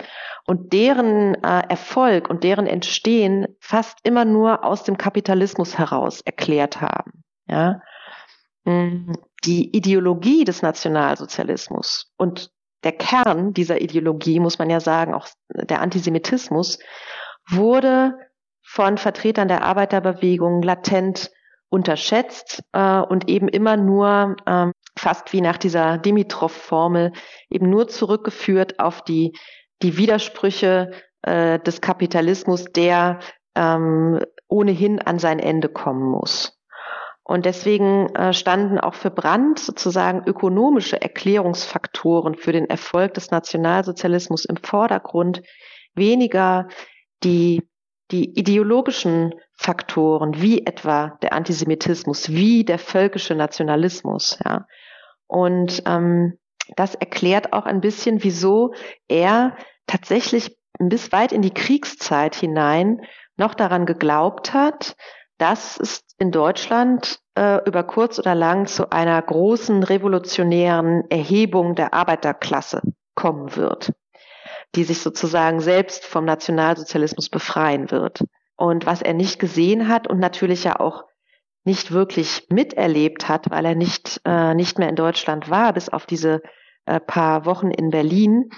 und deren äh, Erfolg und deren Entstehen fast immer nur aus dem Kapitalismus heraus erklärt haben. Ja? Mm, die Ideologie des Nationalsozialismus und der Kern dieser Ideologie, muss man ja sagen, auch der Antisemitismus, wurde von Vertretern der Arbeiterbewegung latent unterschätzt äh, und eben immer nur ähm, fast wie nach dieser Dimitrov-Formel eben nur zurückgeführt auf die, die Widersprüche äh, des Kapitalismus, der ähm, ohnehin an sein Ende kommen muss. Und deswegen äh, standen auch für Brandt sozusagen ökonomische Erklärungsfaktoren für den Erfolg des Nationalsozialismus im Vordergrund, weniger die, die ideologischen Faktoren, wie etwa der Antisemitismus, wie der völkische Nationalismus. Ja. Und ähm, das erklärt auch ein bisschen, wieso er tatsächlich bis weit in die Kriegszeit hinein noch daran geglaubt hat, dass es in Deutschland äh, über kurz oder lang zu einer großen revolutionären Erhebung der Arbeiterklasse kommen wird, die sich sozusagen selbst vom Nationalsozialismus befreien wird. Und was er nicht gesehen hat und natürlich ja auch nicht wirklich miterlebt hat, weil er nicht, äh, nicht mehr in Deutschland war, bis auf diese äh, paar Wochen in Berlin,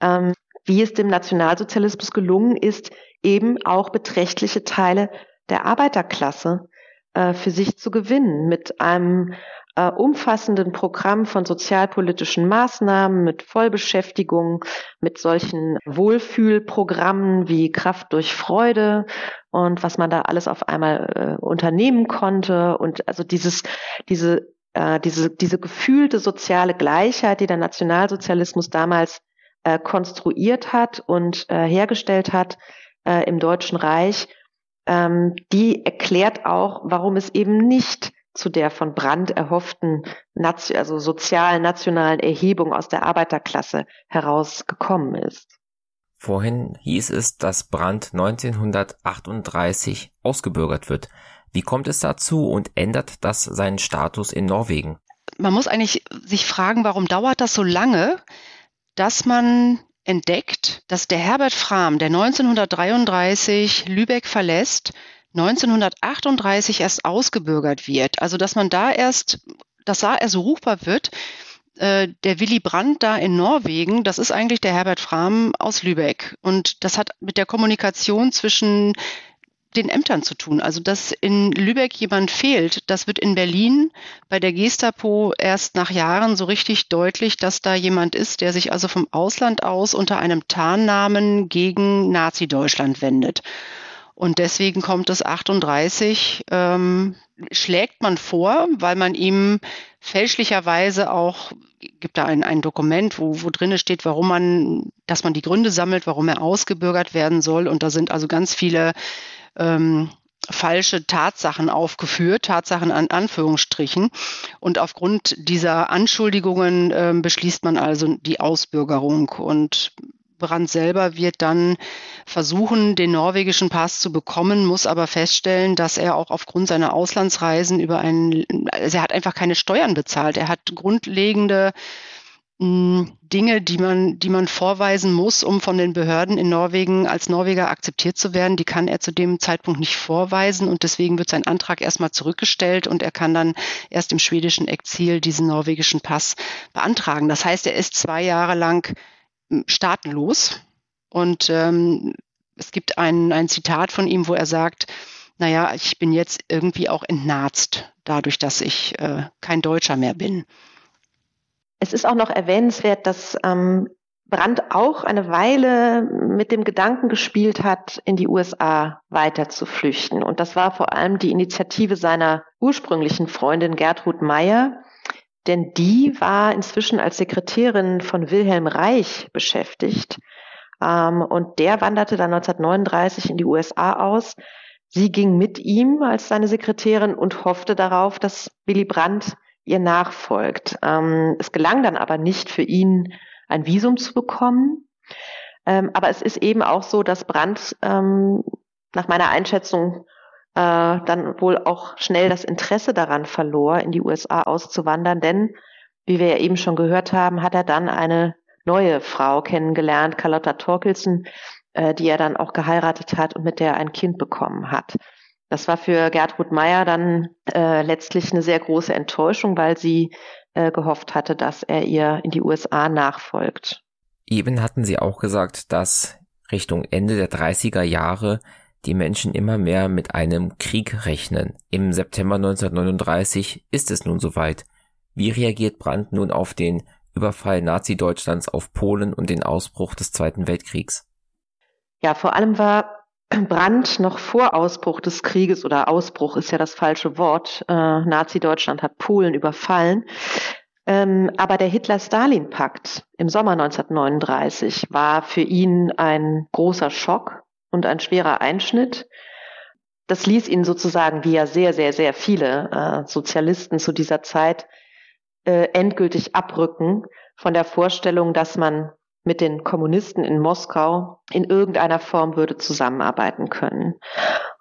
ähm, wie es dem Nationalsozialismus gelungen ist, eben auch beträchtliche Teile der Arbeiterklasse äh, für sich zu gewinnen mit einem äh, umfassenden Programm von sozialpolitischen Maßnahmen, mit Vollbeschäftigung, mit solchen Wohlfühlprogrammen wie Kraft durch Freude und was man da alles auf einmal äh, unternehmen konnte. Und also dieses, diese, äh, diese, diese gefühlte soziale Gleichheit, die der Nationalsozialismus damals äh, konstruiert hat und äh, hergestellt hat äh, im Deutschen Reich, ähm, die erklärt auch, warum es eben nicht zu der von Brandt erhofften also sozialen nationalen Erhebung aus der Arbeiterklasse herausgekommen ist. Vorhin hieß es, dass Brandt 1938 ausgebürgert wird. Wie kommt es dazu und ändert das seinen Status in Norwegen? Man muss eigentlich sich fragen, warum dauert das so lange, dass man entdeckt, dass der Herbert Frahm, der 1933 Lübeck verlässt, 1938 erst ausgebürgert wird. Also dass man da erst, dass da erst ruchbar wird, äh, der Willy Brandt da in Norwegen, das ist eigentlich der Herbert Frahm aus Lübeck. Und das hat mit der Kommunikation zwischen den Ämtern zu tun. Also dass in Lübeck jemand fehlt, das wird in Berlin bei der Gestapo erst nach Jahren so richtig deutlich, dass da jemand ist, der sich also vom Ausland aus unter einem Tarnnamen gegen Nazi-Deutschland wendet. Und deswegen kommt es 38, ähm, schlägt man vor, weil man ihm fälschlicherweise auch, gibt da ein, ein Dokument, wo, wo drinne steht, warum man, dass man die Gründe sammelt, warum er ausgebürgert werden soll. Und da sind also ganz viele ähm, falsche Tatsachen aufgeführt, Tatsachen an Anführungsstrichen. Und aufgrund dieser Anschuldigungen äh, beschließt man also die Ausbürgerung. Und Brandt selber wird dann versuchen, den norwegischen Pass zu bekommen, muss aber feststellen, dass er auch aufgrund seiner Auslandsreisen über einen, also er hat einfach keine Steuern bezahlt. Er hat grundlegende Dinge, die man, die man vorweisen muss, um von den Behörden in Norwegen als Norweger akzeptiert zu werden, die kann er zu dem Zeitpunkt nicht vorweisen und deswegen wird sein Antrag erstmal zurückgestellt und er kann dann erst im schwedischen Exil diesen norwegischen Pass beantragen. Das heißt, er ist zwei Jahre lang staatenlos und ähm, es gibt ein, ein Zitat von ihm, wo er sagt, naja, ich bin jetzt irgendwie auch entnarzt dadurch, dass ich äh, kein Deutscher mehr bin. Es ist auch noch erwähnenswert, dass ähm, Brandt auch eine Weile mit dem Gedanken gespielt hat, in die USA weiter zu flüchten. Und das war vor allem die Initiative seiner ursprünglichen Freundin Gertrud Meyer, denn die war inzwischen als Sekretärin von Wilhelm Reich beschäftigt. Ähm, und der wanderte dann 1939 in die USA aus. Sie ging mit ihm als seine Sekretärin und hoffte darauf, dass Willy Brandt ihr nachfolgt. Ähm, es gelang dann aber nicht für ihn, ein Visum zu bekommen. Ähm, aber es ist eben auch so, dass Brandt ähm, nach meiner Einschätzung äh, dann wohl auch schnell das Interesse daran verlor, in die USA auszuwandern, denn wie wir ja eben schon gehört haben, hat er dann eine neue Frau kennengelernt, Carlotta Torkelsen, äh, die er dann auch geheiratet hat und mit der er ein Kind bekommen hat. Das war für Gertrud Meyer dann äh, letztlich eine sehr große Enttäuschung, weil sie äh, gehofft hatte, dass er ihr in die USA nachfolgt. Eben hatten Sie auch gesagt, dass Richtung Ende der 30er Jahre die Menschen immer mehr mit einem Krieg rechnen. Im September 1939 ist es nun soweit. Wie reagiert Brandt nun auf den Überfall Nazi-Deutschlands auf Polen und den Ausbruch des Zweiten Weltkriegs? Ja, vor allem war Brand noch vor Ausbruch des Krieges oder Ausbruch ist ja das falsche Wort. Äh, Nazi-Deutschland hat Polen überfallen. Ähm, aber der Hitler-Stalin-Pakt im Sommer 1939 war für ihn ein großer Schock und ein schwerer Einschnitt. Das ließ ihn sozusagen, wie ja sehr, sehr, sehr viele äh, Sozialisten zu dieser Zeit, äh, endgültig abrücken von der Vorstellung, dass man mit den Kommunisten in Moskau in irgendeiner Form würde zusammenarbeiten können.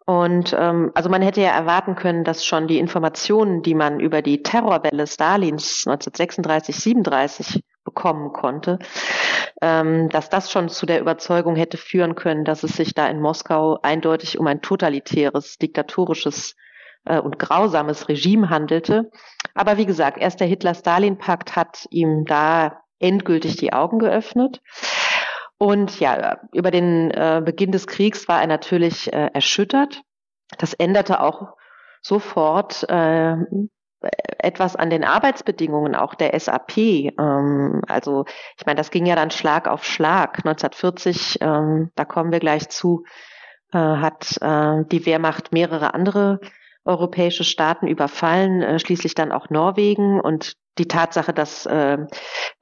Und ähm, also man hätte ja erwarten können, dass schon die Informationen, die man über die Terrorwelle Stalins 1936, 37 bekommen konnte, ähm, dass das schon zu der Überzeugung hätte führen können, dass es sich da in Moskau eindeutig um ein totalitäres, diktatorisches äh, und grausames Regime handelte. Aber wie gesagt, erst der Hitler-Stalin-Pakt hat ihm da endgültig die Augen geöffnet. Und ja, über den äh, Beginn des Kriegs war er natürlich äh, erschüttert. Das änderte auch sofort äh, etwas an den Arbeitsbedingungen auch der SAP. Ähm, also ich meine, das ging ja dann Schlag auf Schlag. 1940, ähm, da kommen wir gleich zu, äh, hat äh, die Wehrmacht mehrere andere europäische Staaten überfallen, äh, schließlich dann auch Norwegen und die Tatsache, dass äh,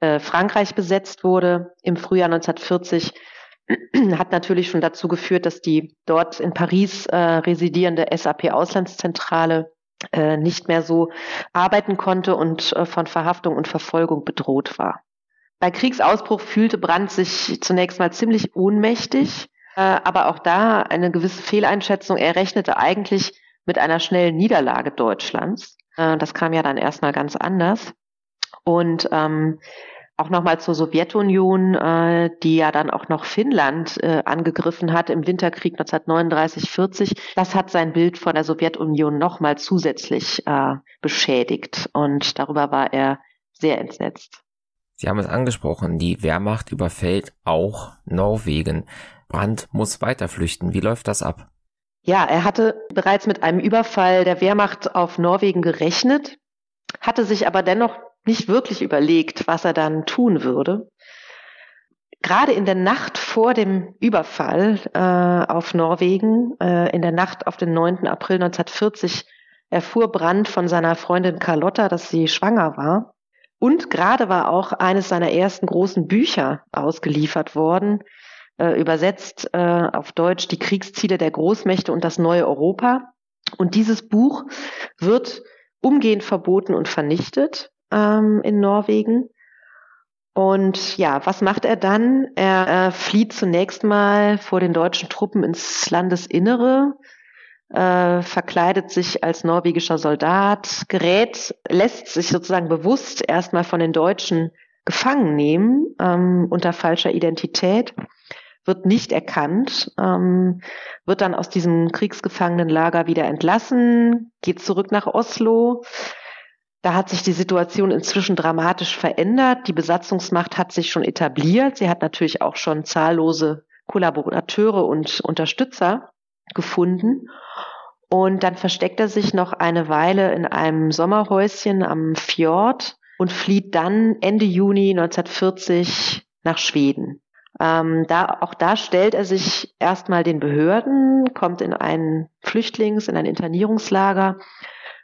äh, Frankreich besetzt wurde im Frühjahr 1940, hat natürlich schon dazu geführt, dass die dort in Paris äh, residierende SAP-Auslandszentrale äh, nicht mehr so arbeiten konnte und äh, von Verhaftung und Verfolgung bedroht war. Bei Kriegsausbruch fühlte Brandt sich zunächst mal ziemlich ohnmächtig, äh, aber auch da eine gewisse Fehleinschätzung. Er rechnete eigentlich mit einer schnellen Niederlage Deutschlands. Das kam ja dann erstmal ganz anders. Und ähm, auch nochmal zur Sowjetunion, äh, die ja dann auch noch Finnland äh, angegriffen hat im Winterkrieg 1939-40. Das hat sein Bild von der Sowjetunion nochmal zusätzlich äh, beschädigt und darüber war er sehr entsetzt. Sie haben es angesprochen, die Wehrmacht überfällt auch Norwegen. Brandt muss weiter flüchten. Wie läuft das ab? Ja, er hatte bereits mit einem Überfall der Wehrmacht auf Norwegen gerechnet, hatte sich aber dennoch nicht wirklich überlegt, was er dann tun würde. Gerade in der Nacht vor dem Überfall äh, auf Norwegen, äh, in der Nacht auf den 9. April 1940, erfuhr Brandt von seiner Freundin Carlotta, dass sie schwanger war. Und gerade war auch eines seiner ersten großen Bücher ausgeliefert worden, äh, übersetzt äh, auf Deutsch Die Kriegsziele der Großmächte und das neue Europa. Und dieses Buch wird umgehend verboten und vernichtet ähm, in Norwegen. Und ja, was macht er dann? Er äh, flieht zunächst mal vor den deutschen Truppen ins Landesinnere, äh, verkleidet sich als norwegischer Soldat, gerät, lässt sich sozusagen bewusst erstmal von den Deutschen gefangen nehmen ähm, unter falscher Identität, wird nicht erkannt, ähm, wird dann aus diesem Kriegsgefangenenlager wieder entlassen, geht zurück nach Oslo. Da hat sich die Situation inzwischen dramatisch verändert. Die Besatzungsmacht hat sich schon etabliert. Sie hat natürlich auch schon zahllose Kollaborateure und Unterstützer gefunden. Und dann versteckt er sich noch eine Weile in einem Sommerhäuschen am Fjord und flieht dann Ende Juni 1940 nach Schweden. Ähm, da, auch da stellt er sich erstmal den Behörden, kommt in ein Flüchtlings-, in ein Internierungslager,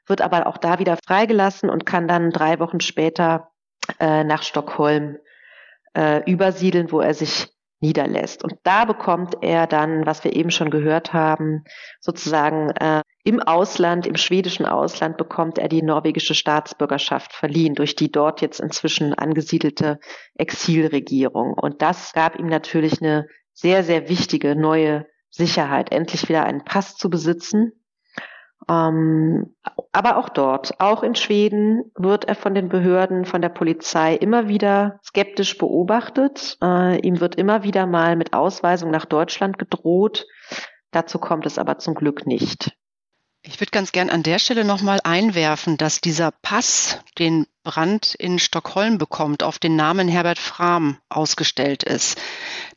wird aber auch da wieder freigelassen und kann dann drei Wochen später äh, nach Stockholm äh, übersiedeln, wo er sich niederlässt. Und da bekommt er dann, was wir eben schon gehört haben, sozusagen äh, im Ausland, im schwedischen Ausland bekommt er die norwegische Staatsbürgerschaft verliehen durch die dort jetzt inzwischen angesiedelte Exilregierung. Und das gab ihm natürlich eine sehr, sehr wichtige neue Sicherheit, endlich wieder einen Pass zu besitzen ähm, aber auch dort, auch in Schweden, wird er von den Behörden, von der Polizei immer wieder skeptisch beobachtet. Äh, ihm wird immer wieder mal mit Ausweisung nach Deutschland gedroht. Dazu kommt es aber zum Glück nicht. Ich würde ganz gern an der Stelle nochmal einwerfen, dass dieser Pass, den Brandt in Stockholm bekommt, auf den Namen Herbert Frahm ausgestellt ist.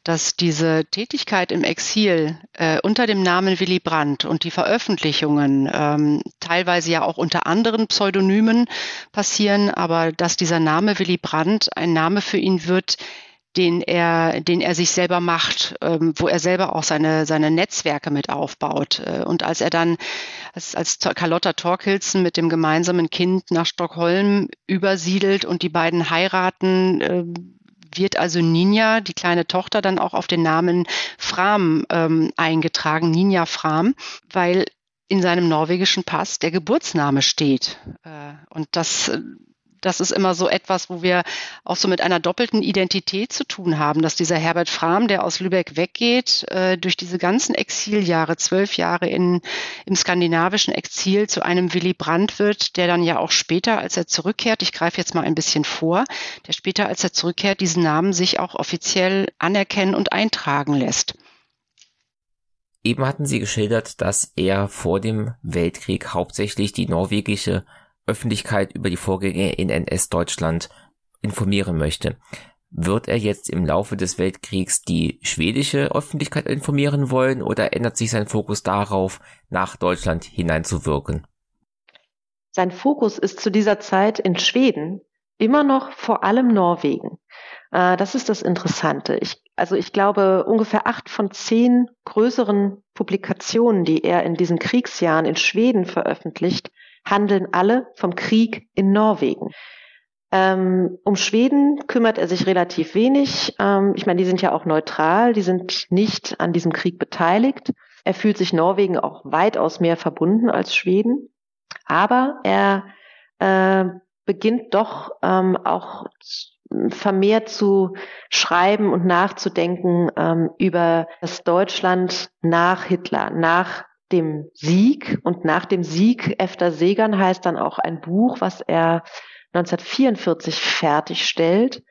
Dass diese Tätigkeit im Exil äh, unter dem Namen Willy Brandt und die Veröffentlichungen ähm, teilweise ja auch unter anderen Pseudonymen passieren, aber dass dieser Name Willy Brandt ein Name für ihn wird, den er, den er sich selber macht, ähm, wo er selber auch seine, seine Netzwerke mit aufbaut. Äh, und als er dann, als, als Carlotta Torkelsen mit dem gemeinsamen Kind nach Stockholm übersiedelt und die beiden heiraten, äh, wird also Ninja, die kleine Tochter, dann auch auf den Namen Fram ähm, eingetragen, Ninja Fram, weil in seinem norwegischen Pass der Geburtsname steht. Äh, und das das ist immer so etwas, wo wir auch so mit einer doppelten Identität zu tun haben, dass dieser Herbert Frahm, der aus Lübeck weggeht, äh, durch diese ganzen Exiljahre, zwölf Jahre in, im skandinavischen Exil zu einem Willy Brandt wird, der dann ja auch später, als er zurückkehrt, ich greife jetzt mal ein bisschen vor, der später, als er zurückkehrt, diesen Namen sich auch offiziell anerkennen und eintragen lässt. Eben hatten Sie geschildert, dass er vor dem Weltkrieg hauptsächlich die norwegische Öffentlichkeit über die Vorgänge in NS-Deutschland informieren möchte. Wird er jetzt im Laufe des Weltkriegs die schwedische Öffentlichkeit informieren wollen oder ändert sich sein Fokus darauf, nach Deutschland hineinzuwirken? Sein Fokus ist zu dieser Zeit in Schweden immer noch vor allem Norwegen. Äh, das ist das Interessante. Ich, also ich glaube, ungefähr acht von zehn größeren Publikationen, die er in diesen Kriegsjahren in Schweden veröffentlicht, handeln alle vom Krieg in Norwegen. Ähm, um Schweden kümmert er sich relativ wenig. Ähm, ich meine, die sind ja auch neutral, die sind nicht an diesem Krieg beteiligt. Er fühlt sich Norwegen auch weitaus mehr verbunden als Schweden. Aber er äh, beginnt doch ähm, auch vermehrt zu schreiben und nachzudenken ähm, über das Deutschland nach Hitler, nach dem Sieg und nach dem Sieg Efter Segern heißt dann auch ein Buch, was er 1944 fertigstellt.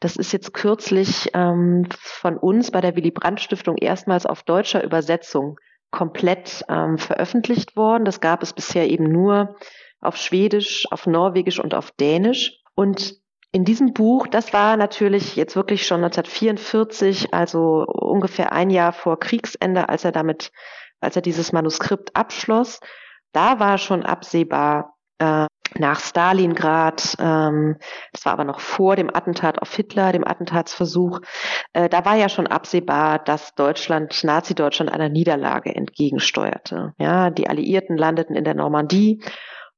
Das ist jetzt kürzlich ähm, von uns bei der Willy Brandt Stiftung erstmals auf deutscher Übersetzung komplett ähm, veröffentlicht worden. Das gab es bisher eben nur auf Schwedisch, auf Norwegisch und auf Dänisch. Und in diesem Buch, das war natürlich jetzt wirklich schon 1944, also ungefähr ein Jahr vor Kriegsende, als er damit als er dieses Manuskript abschloss, da war schon absehbar, äh, nach Stalingrad, ähm, das war aber noch vor dem Attentat auf Hitler, dem Attentatsversuch, äh, da war ja schon absehbar, dass Deutschland, Nazi-Deutschland einer Niederlage entgegensteuerte. Ja, die Alliierten landeten in der Normandie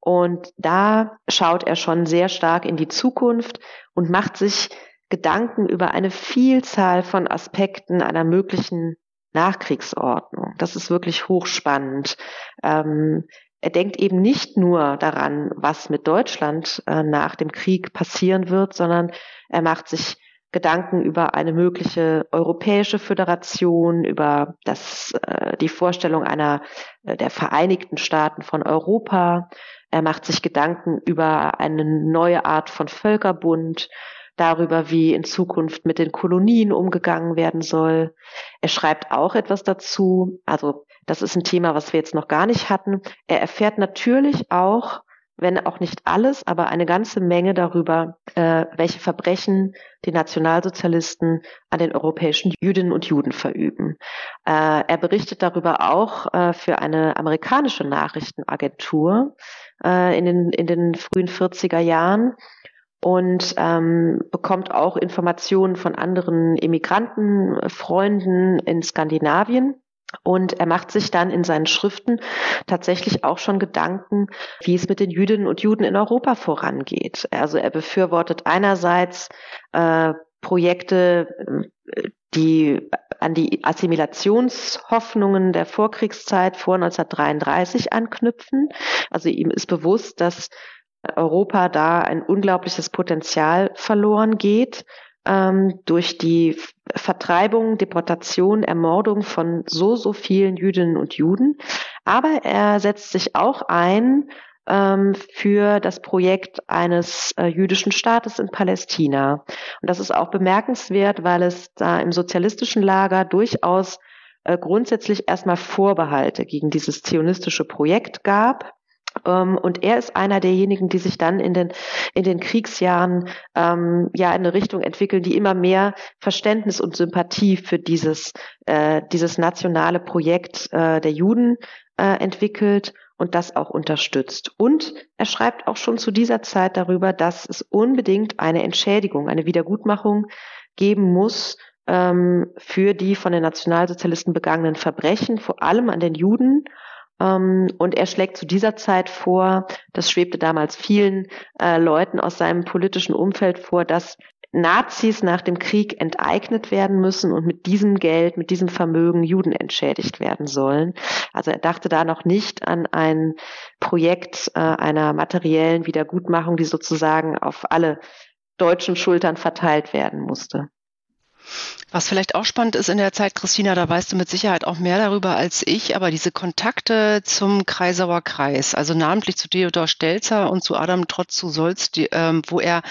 und da schaut er schon sehr stark in die Zukunft und macht sich Gedanken über eine Vielzahl von Aspekten einer möglichen Nachkriegsordnung. Das ist wirklich hochspannend. Ähm, er denkt eben nicht nur daran, was mit Deutschland äh, nach dem Krieg passieren wird, sondern er macht sich Gedanken über eine mögliche europäische Föderation, über das, äh, die Vorstellung einer äh, der Vereinigten Staaten von Europa. Er macht sich Gedanken über eine neue Art von Völkerbund. Darüber, wie in Zukunft mit den Kolonien umgegangen werden soll. Er schreibt auch etwas dazu, also das ist ein Thema, was wir jetzt noch gar nicht hatten. Er erfährt natürlich auch, wenn auch nicht alles, aber eine ganze Menge darüber, äh, welche Verbrechen die Nationalsozialisten an den europäischen Jüdinnen und Juden verüben. Äh, er berichtet darüber auch äh, für eine amerikanische Nachrichtenagentur äh, in, den, in den frühen 40er Jahren und ähm, bekommt auch Informationen von anderen Immigrantenfreunden in Skandinavien und er macht sich dann in seinen Schriften tatsächlich auch schon Gedanken, wie es mit den Jüdinnen und Juden in Europa vorangeht. Also er befürwortet einerseits äh, Projekte, äh, die an die Assimilationshoffnungen der Vorkriegszeit vor 1933 anknüpfen. Also ihm ist bewusst, dass Europa da ein unglaubliches Potenzial verloren geht ähm, durch die Vertreibung, Deportation, Ermordung von so, so vielen Jüdinnen und Juden. Aber er setzt sich auch ein ähm, für das Projekt eines äh, jüdischen Staates in Palästina. Und das ist auch bemerkenswert, weil es da im sozialistischen Lager durchaus äh, grundsätzlich erstmal Vorbehalte gegen dieses zionistische Projekt gab. Ähm, und er ist einer derjenigen, die sich dann in den, in den Kriegsjahren ähm, ja in eine Richtung entwickeln, die immer mehr Verständnis und Sympathie für dieses, äh, dieses nationale Projekt äh, der Juden äh, entwickelt und das auch unterstützt. Und er schreibt auch schon zu dieser Zeit darüber, dass es unbedingt eine Entschädigung, eine Wiedergutmachung geben muss ähm, für die von den Nationalsozialisten begangenen Verbrechen, vor allem an den Juden und er schlägt zu dieser Zeit vor, das schwebte damals vielen äh, Leuten aus seinem politischen Umfeld vor, dass Nazis nach dem Krieg enteignet werden müssen und mit diesem Geld, mit diesem Vermögen Juden entschädigt werden sollen. Also er dachte da noch nicht an ein Projekt äh, einer materiellen Wiedergutmachung, die sozusagen auf alle deutschen Schultern verteilt werden musste. Was vielleicht auch spannend ist in der Zeit, Christina, da weißt du mit Sicherheit auch mehr darüber als ich, aber diese Kontakte zum Kreisauer Kreis, also namentlich zu Theodor Stelzer und zu Adam Trotz zu Solz, die, ähm, wo er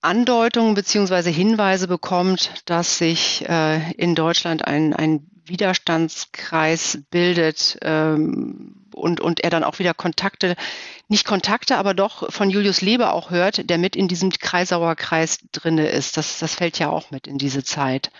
Andeutungen beziehungsweise Hinweise bekommt, dass sich äh, in Deutschland ein, ein Widerstandskreis bildet ähm, und, und er dann auch wieder Kontakte, nicht Kontakte, aber doch von Julius Leber auch hört, der mit in diesem Kreisauer Kreis drinne ist. Das, das fällt ja auch mit in diese Zeit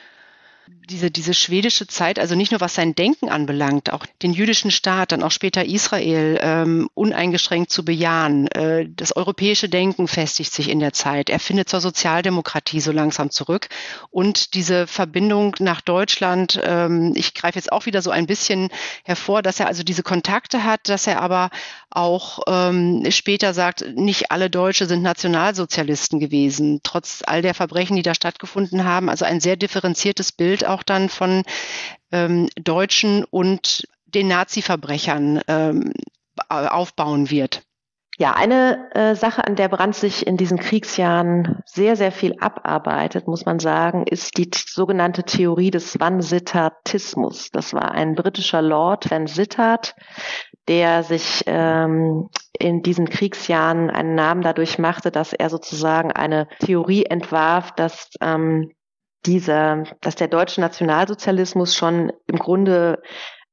diese, diese schwedische Zeit, also nicht nur was sein Denken anbelangt, auch den jüdischen Staat, dann auch später Israel ähm, uneingeschränkt zu bejahen. Äh, das europäische Denken festigt sich in der Zeit. Er findet zur Sozialdemokratie so langsam zurück. Und diese Verbindung nach Deutschland, ähm, ich greife jetzt auch wieder so ein bisschen hervor, dass er also diese Kontakte hat, dass er aber auch ähm, später sagt, nicht alle Deutsche sind Nationalsozialisten gewesen, trotz all der Verbrechen, die da stattgefunden haben. Also ein sehr differenziertes Bild auch dann von ähm, Deutschen und den Nazi-Verbrechern ähm, aufbauen wird. Ja, eine äh, Sache, an der Brandt sich in diesen Kriegsjahren sehr, sehr viel abarbeitet, muss man sagen, ist die sogenannte Theorie des Vansittatismus. Das war ein britischer Lord, Van Sittart, der sich ähm, in diesen Kriegsjahren einen Namen dadurch machte, dass er sozusagen eine Theorie entwarf, dass ähm, dieser, dass der deutsche Nationalsozialismus schon im Grunde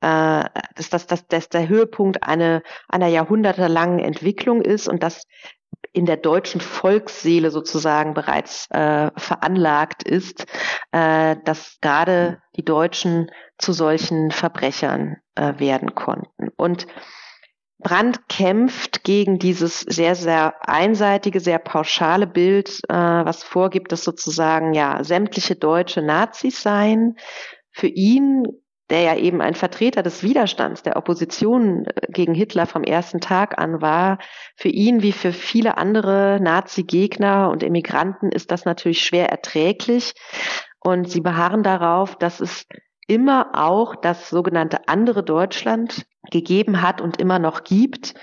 äh, dass, dass, dass, dass der Höhepunkt eine, einer jahrhundertelangen Entwicklung ist und dass in der deutschen Volksseele sozusagen bereits äh, veranlagt ist, äh, dass gerade die Deutschen zu solchen Verbrechern äh, werden konnten. Und Brandt kämpft gegen dieses sehr, sehr einseitige, sehr pauschale Bild, äh, was vorgibt, dass sozusagen ja sämtliche Deutsche Nazis seien. Für ihn, der ja eben ein Vertreter des Widerstands, der Opposition äh, gegen Hitler vom ersten Tag an war, für ihn wie für viele andere Nazi-Gegner und Emigranten ist das natürlich schwer erträglich. Und sie beharren darauf, dass es immer auch das sogenannte andere Deutschland gegeben hat und immer noch gibt,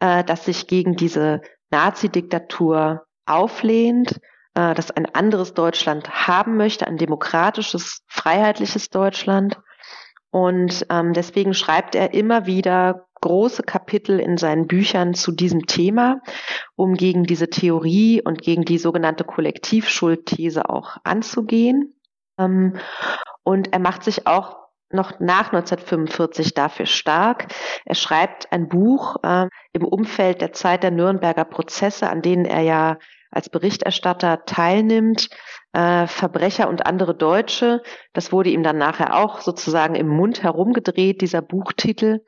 äh, das sich gegen diese Nazi-Diktatur auflehnt, äh, das ein anderes Deutschland haben möchte, ein demokratisches, freiheitliches Deutschland. Und ähm, deswegen schreibt er immer wieder große Kapitel in seinen Büchern zu diesem Thema, um gegen diese Theorie und gegen die sogenannte Kollektivschuldthese auch anzugehen. Ähm, und er macht sich auch noch nach 1945 dafür stark. Er schreibt ein Buch äh, im Umfeld der Zeit der Nürnberger Prozesse, an denen er ja als Berichterstatter teilnimmt, äh, Verbrecher und andere Deutsche. Das wurde ihm dann nachher auch sozusagen im Mund herumgedreht, dieser Buchtitel.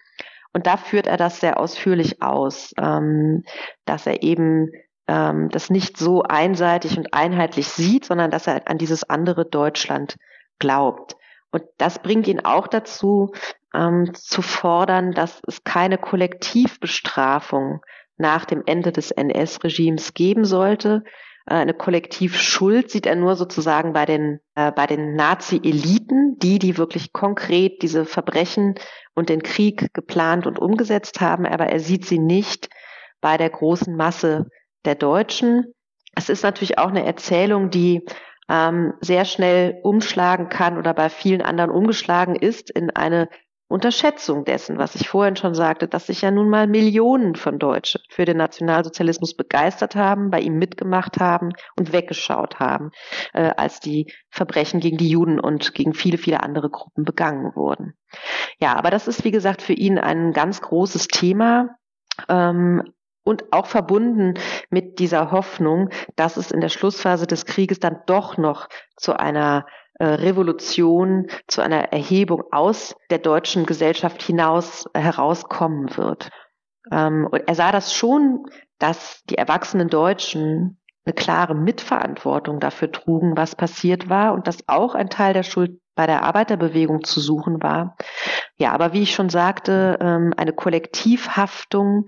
Und da führt er das sehr ausführlich aus, ähm, dass er eben ähm, das nicht so einseitig und einheitlich sieht, sondern dass er an dieses andere Deutschland glaubt. Und das bringt ihn auch dazu, ähm, zu fordern, dass es keine Kollektivbestrafung nach dem Ende des NS-Regimes geben sollte. Äh, eine Kollektivschuld sieht er nur sozusagen bei den, äh, bei den Nazi-Eliten, die, die wirklich konkret diese Verbrechen und den Krieg geplant und umgesetzt haben, aber er sieht sie nicht bei der großen Masse der Deutschen. Es ist natürlich auch eine Erzählung, die ähm, sehr schnell umschlagen kann oder bei vielen anderen umgeschlagen ist in eine Unterschätzung dessen, was ich vorhin schon sagte, dass sich ja nun mal Millionen von Deutschen für den Nationalsozialismus begeistert haben, bei ihm mitgemacht haben und weggeschaut haben, äh, als die Verbrechen gegen die Juden und gegen viele, viele andere Gruppen begangen wurden. Ja, aber das ist, wie gesagt, für ihn ein ganz großes Thema. Ähm, und auch verbunden mit dieser Hoffnung, dass es in der Schlussphase des Krieges dann doch noch zu einer äh, Revolution, zu einer Erhebung aus der deutschen Gesellschaft hinaus herauskommen wird. Ähm, und er sah das schon, dass die erwachsenen Deutschen eine klare Mitverantwortung dafür trugen, was passiert war und dass auch ein Teil der Schuld bei der Arbeiterbewegung zu suchen war. Ja, aber wie ich schon sagte, ähm, eine Kollektivhaftung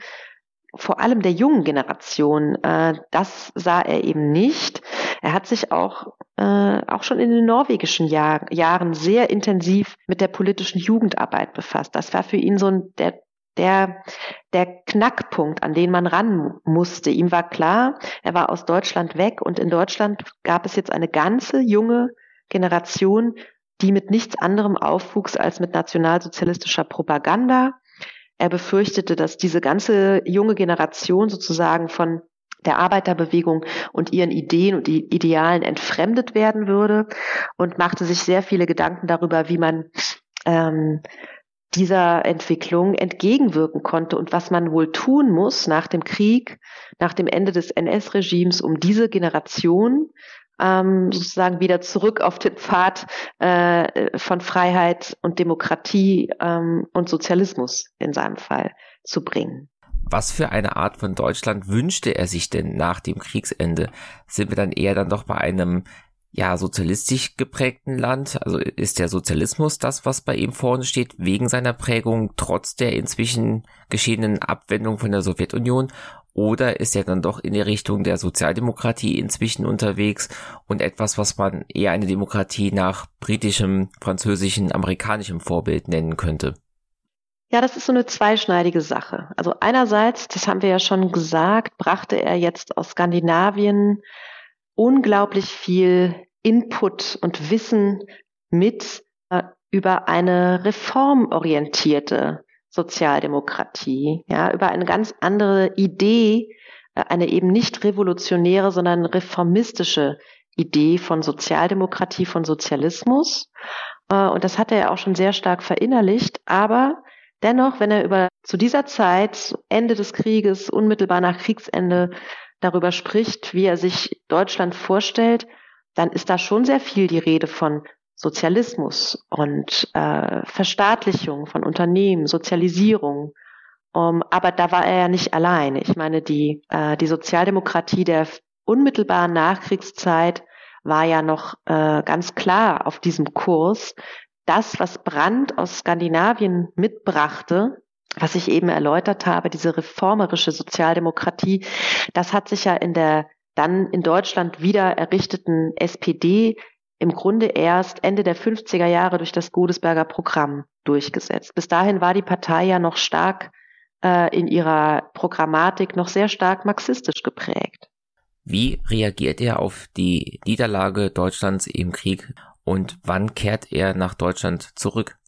vor allem der jungen Generation, äh, das sah er eben nicht. Er hat sich auch, äh, auch schon in den norwegischen Jahr, Jahren sehr intensiv mit der politischen Jugendarbeit befasst. Das war für ihn so ein, der, der, der Knackpunkt, an den man ran musste. Ihm war klar, er war aus Deutschland weg und in Deutschland gab es jetzt eine ganze junge Generation, die mit nichts anderem aufwuchs als mit nationalsozialistischer Propaganda, er befürchtete, dass diese ganze junge Generation sozusagen von der Arbeiterbewegung und ihren Ideen und Idealen entfremdet werden würde und machte sich sehr viele Gedanken darüber, wie man ähm, dieser Entwicklung entgegenwirken konnte und was man wohl tun muss nach dem Krieg, nach dem Ende des NS-Regimes, um diese Generation ähm, sozusagen wieder zurück auf den Pfad äh, von Freiheit und Demokratie ähm, und Sozialismus in seinem Fall zu bringen. Was für eine Art von Deutschland wünschte er sich denn nach dem Kriegsende? Sind wir dann eher dann doch bei einem ja, sozialistisch geprägten Land? Also ist der Sozialismus das, was bei ihm vorne steht, wegen seiner Prägung, trotz der inzwischen geschehenen Abwendung von der Sowjetunion? Oder ist er dann doch in die Richtung der Sozialdemokratie inzwischen unterwegs und etwas, was man eher eine Demokratie nach britischem, französischem, amerikanischem Vorbild nennen könnte? Ja, das ist so eine zweischneidige Sache. Also einerseits, das haben wir ja schon gesagt, brachte er jetzt aus Skandinavien unglaublich viel Input und Wissen mit äh, über eine reformorientierte Sozialdemokratie, ja, über eine ganz andere Idee, äh, eine eben nicht revolutionäre, sondern reformistische Idee von Sozialdemokratie, von Sozialismus. Äh, und das hat er ja auch schon sehr stark verinnerlicht. Aber dennoch, wenn er über zu dieser Zeit, Ende des Krieges, unmittelbar nach Kriegsende, darüber spricht, wie er sich Deutschland vorstellt, dann ist da schon sehr viel die Rede von Sozialismus und äh, Verstaatlichung von Unternehmen, Sozialisierung. Um, aber da war er ja nicht allein. Ich meine, die, äh, die Sozialdemokratie der unmittelbaren Nachkriegszeit war ja noch äh, ganz klar auf diesem Kurs. Das, was Brandt aus Skandinavien mitbrachte, was ich eben erläutert habe, diese reformerische Sozialdemokratie, das hat sich ja in der dann in Deutschland wieder errichteten SPD im Grunde erst Ende der 50er Jahre durch das Godesberger Programm durchgesetzt. Bis dahin war die Partei ja noch stark äh, in ihrer Programmatik noch sehr stark marxistisch geprägt. Wie reagiert er auf die Niederlage Deutschlands im Krieg und wann kehrt er nach Deutschland zurück?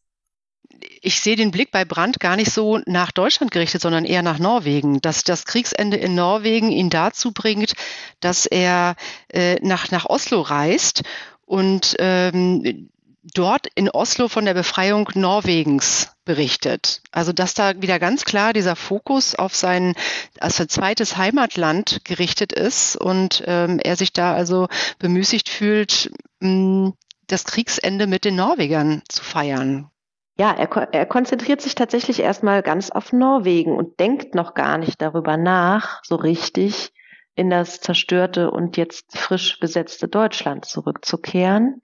ich sehe den Blick bei Brandt gar nicht so nach Deutschland gerichtet, sondern eher nach Norwegen. Dass das Kriegsende in Norwegen ihn dazu bringt, dass er äh, nach, nach Oslo reist und ähm, dort in Oslo von der Befreiung Norwegens berichtet. Also dass da wieder ganz klar dieser Fokus auf sein also zweites Heimatland gerichtet ist und ähm, er sich da also bemüßigt fühlt, mh, das Kriegsende mit den Norwegern zu feiern. Ja, er, er konzentriert sich tatsächlich erstmal ganz auf Norwegen und denkt noch gar nicht darüber nach, so richtig in das zerstörte und jetzt frisch besetzte Deutschland zurückzukehren.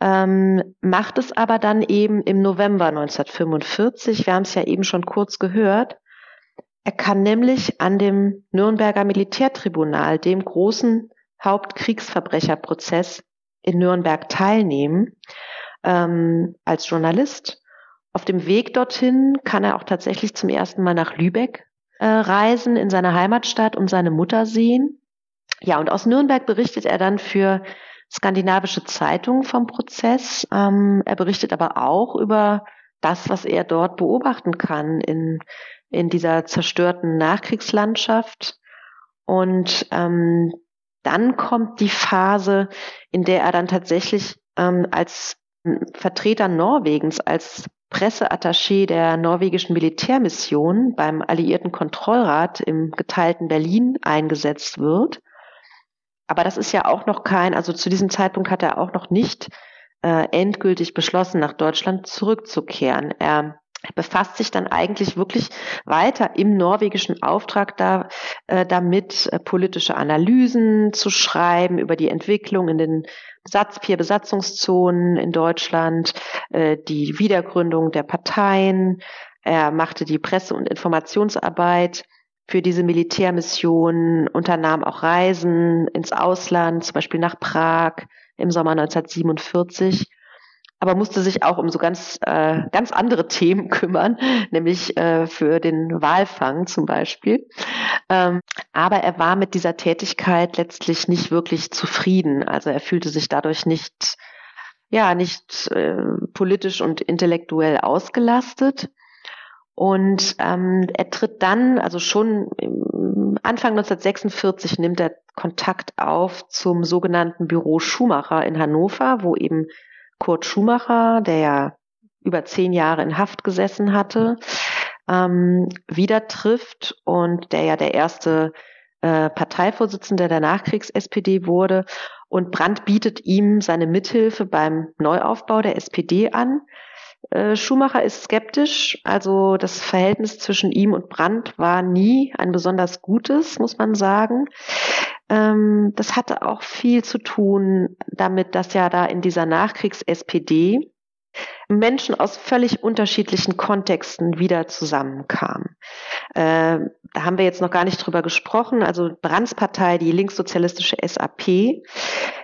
Ähm, macht es aber dann eben im November 1945, wir haben es ja eben schon kurz gehört, er kann nämlich an dem Nürnberger Militärtribunal, dem großen Hauptkriegsverbrecherprozess in Nürnberg teilnehmen ähm, als Journalist. Auf dem Weg dorthin kann er auch tatsächlich zum ersten Mal nach Lübeck äh, reisen, in seine Heimatstadt und seine Mutter sehen. Ja, und aus Nürnberg berichtet er dann für skandinavische Zeitungen vom Prozess. Ähm, er berichtet aber auch über das, was er dort beobachten kann in, in dieser zerstörten Nachkriegslandschaft. Und ähm, dann kommt die Phase, in der er dann tatsächlich ähm, als Vertreter Norwegens, als Presseattaché der norwegischen Militärmission beim Alliierten Kontrollrat im geteilten Berlin eingesetzt wird. Aber das ist ja auch noch kein, also zu diesem Zeitpunkt hat er auch noch nicht äh, endgültig beschlossen, nach Deutschland zurückzukehren. Er befasst sich dann eigentlich wirklich weiter im norwegischen Auftrag da, äh, damit, äh, politische Analysen zu schreiben über die Entwicklung in den Satz, vier Besatzungszonen in Deutschland, äh, die Wiedergründung der Parteien. Er machte die Presse- und Informationsarbeit für diese Militärmission, unternahm auch Reisen ins Ausland, zum Beispiel nach Prag im Sommer 1947 aber musste sich auch um so ganz, äh, ganz andere Themen kümmern, nämlich äh, für den Walfang zum Beispiel. Ähm, aber er war mit dieser Tätigkeit letztlich nicht wirklich zufrieden. Also er fühlte sich dadurch nicht, ja, nicht äh, politisch und intellektuell ausgelastet. Und ähm, er tritt dann, also schon Anfang 1946 nimmt er Kontakt auf zum sogenannten Büro Schumacher in Hannover, wo eben Kurt Schumacher, der ja über zehn Jahre in Haft gesessen hatte, ähm, wieder trifft und der ja der erste äh, Parteivorsitzende der Nachkriegs-SPD wurde. Und Brandt bietet ihm seine Mithilfe beim Neuaufbau der SPD an. Äh, Schumacher ist skeptisch, also das Verhältnis zwischen ihm und Brandt war nie ein besonders gutes, muss man sagen. Ähm, das hatte auch viel zu tun damit, dass ja da in dieser Nachkriegs-SPD Menschen aus völlig unterschiedlichen Kontexten wieder zusammenkamen. Äh, da haben wir jetzt noch gar nicht drüber gesprochen. Also Brands Partei, die linkssozialistische SAP,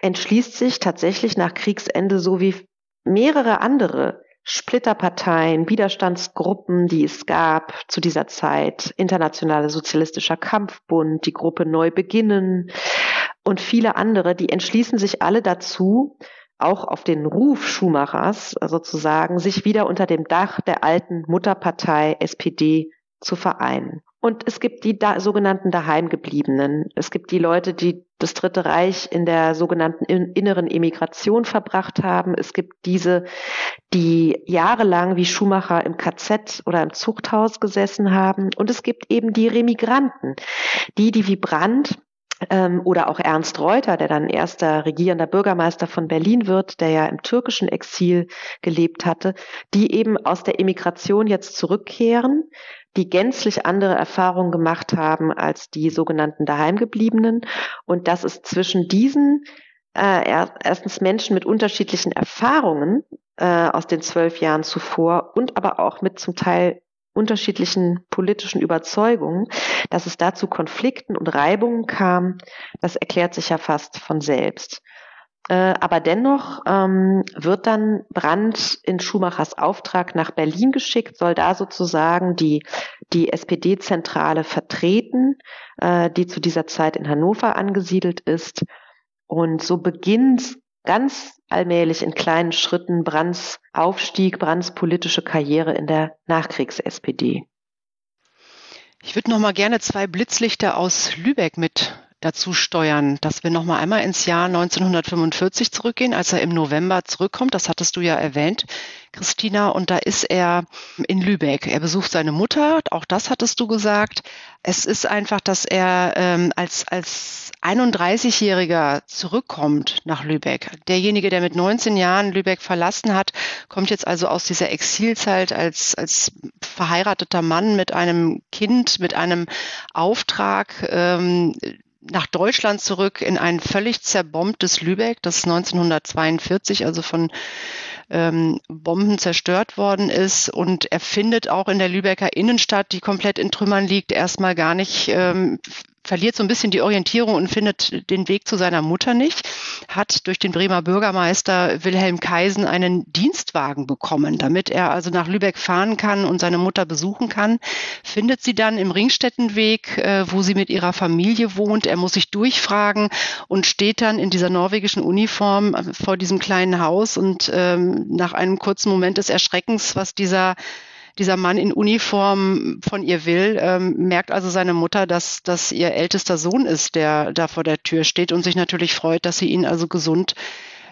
entschließt sich tatsächlich nach Kriegsende so wie mehrere andere Splitterparteien, Widerstandsgruppen, die es gab zu dieser Zeit, Internationale Sozialistischer Kampfbund, die Gruppe Neu Beginnen und viele andere, die entschließen sich alle dazu, auch auf den Ruf Schumachers sozusagen, sich wieder unter dem Dach der alten Mutterpartei SPD zu vereinen. Und es gibt die da, sogenannten Daheimgebliebenen. Es gibt die Leute, die das Dritte Reich in der sogenannten inneren Emigration verbracht haben. Es gibt diese, die jahrelang wie Schumacher im KZ oder im Zuchthaus gesessen haben. Und es gibt eben die Remigranten, die, die wie Brandt ähm, oder auch Ernst Reuter, der dann erster regierender Bürgermeister von Berlin wird, der ja im türkischen Exil gelebt hatte, die eben aus der Emigration jetzt zurückkehren, die gänzlich andere Erfahrungen gemacht haben als die sogenannten Daheimgebliebenen. Und dass es zwischen diesen äh, erstens Menschen mit unterschiedlichen Erfahrungen äh, aus den zwölf Jahren zuvor und aber auch mit zum Teil unterschiedlichen politischen Überzeugungen, dass es da zu Konflikten und Reibungen kam, das erklärt sich ja fast von selbst. Äh, aber dennoch ähm, wird dann Brandt in Schumachers Auftrag nach Berlin geschickt, soll da sozusagen die, die SPD-Zentrale vertreten, äh, die zu dieser Zeit in Hannover angesiedelt ist. Und so beginnt ganz allmählich in kleinen Schritten Brands Aufstieg, Brands politische Karriere in der Nachkriegs-SPD. Ich würde noch mal gerne zwei Blitzlichter aus Lübeck mit dazu steuern, dass wir noch mal einmal ins Jahr 1945 zurückgehen, als er im November zurückkommt. Das hattest du ja erwähnt, Christina. Und da ist er in Lübeck. Er besucht seine Mutter. Auch das hattest du gesagt. Es ist einfach, dass er ähm, als, als 31-Jähriger zurückkommt nach Lübeck. Derjenige, der mit 19 Jahren Lübeck verlassen hat, kommt jetzt also aus dieser Exilzeit als, als verheirateter Mann mit einem Kind, mit einem Auftrag, ähm, nach Deutschland zurück in ein völlig zerbombtes Lübeck, das 1942 also von ähm, Bomben zerstört worden ist. Und er findet auch in der Lübecker Innenstadt, die komplett in Trümmern liegt, erstmal gar nicht ähm, verliert so ein bisschen die Orientierung und findet den Weg zu seiner Mutter nicht, hat durch den Bremer Bürgermeister Wilhelm Kaisen einen Dienstwagen bekommen, damit er also nach Lübeck fahren kann und seine Mutter besuchen kann, findet sie dann im Ringstättenweg, äh, wo sie mit ihrer Familie wohnt. Er muss sich durchfragen und steht dann in dieser norwegischen Uniform äh, vor diesem kleinen Haus und ähm, nach einem kurzen Moment des Erschreckens, was dieser dieser Mann in Uniform von ihr will, ähm, merkt also seine Mutter, dass das ihr ältester Sohn ist, der da vor der Tür steht und sich natürlich freut, dass sie ihn also gesund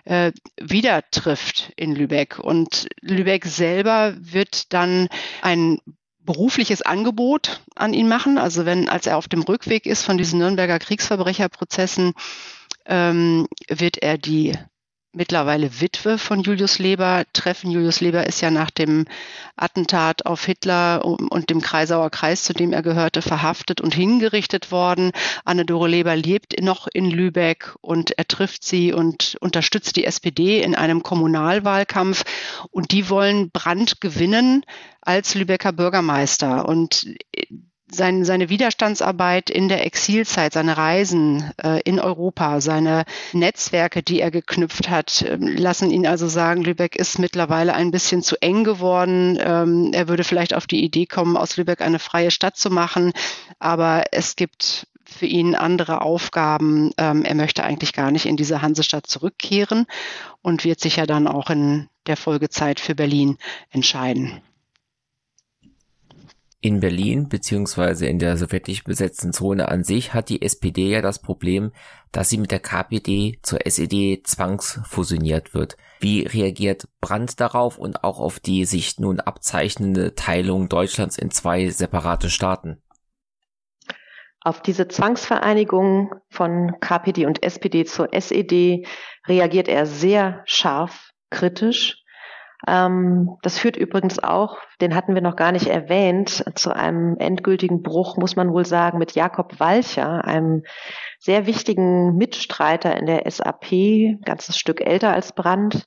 äh, wieder trifft in Lübeck. Und Lübeck selber wird dann ein berufliches Angebot an ihn machen. Also wenn, als er auf dem Rückweg ist von diesen Nürnberger Kriegsverbrecherprozessen, ähm, wird er die mittlerweile Witwe von Julius Leber treffen. Julius Leber ist ja nach dem Attentat auf Hitler und dem Kreisauer Kreis, zu dem er gehörte, verhaftet und hingerichtet worden. Anne-Dore Leber lebt noch in Lübeck und er trifft sie und unterstützt die SPD in einem Kommunalwahlkampf. Und die wollen Brandt gewinnen als Lübecker Bürgermeister. Und sein, seine Widerstandsarbeit in der Exilzeit, seine Reisen äh, in Europa, seine Netzwerke, die er geknüpft hat, äh, lassen ihn also sagen, Lübeck ist mittlerweile ein bisschen zu eng geworden. Ähm, er würde vielleicht auf die Idee kommen, aus Lübeck eine freie Stadt zu machen, aber es gibt für ihn andere Aufgaben. Ähm, er möchte eigentlich gar nicht in diese Hansestadt zurückkehren und wird sich ja dann auch in der Folgezeit für Berlin entscheiden. In Berlin beziehungsweise in der sowjetisch besetzten Zone an sich hat die SPD ja das Problem, dass sie mit der KPD zur SED zwangsfusioniert wird. Wie reagiert Brandt darauf und auch auf die sich nun abzeichnende Teilung Deutschlands in zwei separate Staaten? Auf diese Zwangsvereinigung von KPD und SPD zur SED reagiert er sehr scharf, kritisch das führt übrigens auch, den hatten wir noch gar nicht erwähnt, zu einem endgültigen Bruch, muss man wohl sagen, mit Jakob Walcher, einem sehr wichtigen Mitstreiter in der SAP, ganzes Stück älter als Brandt,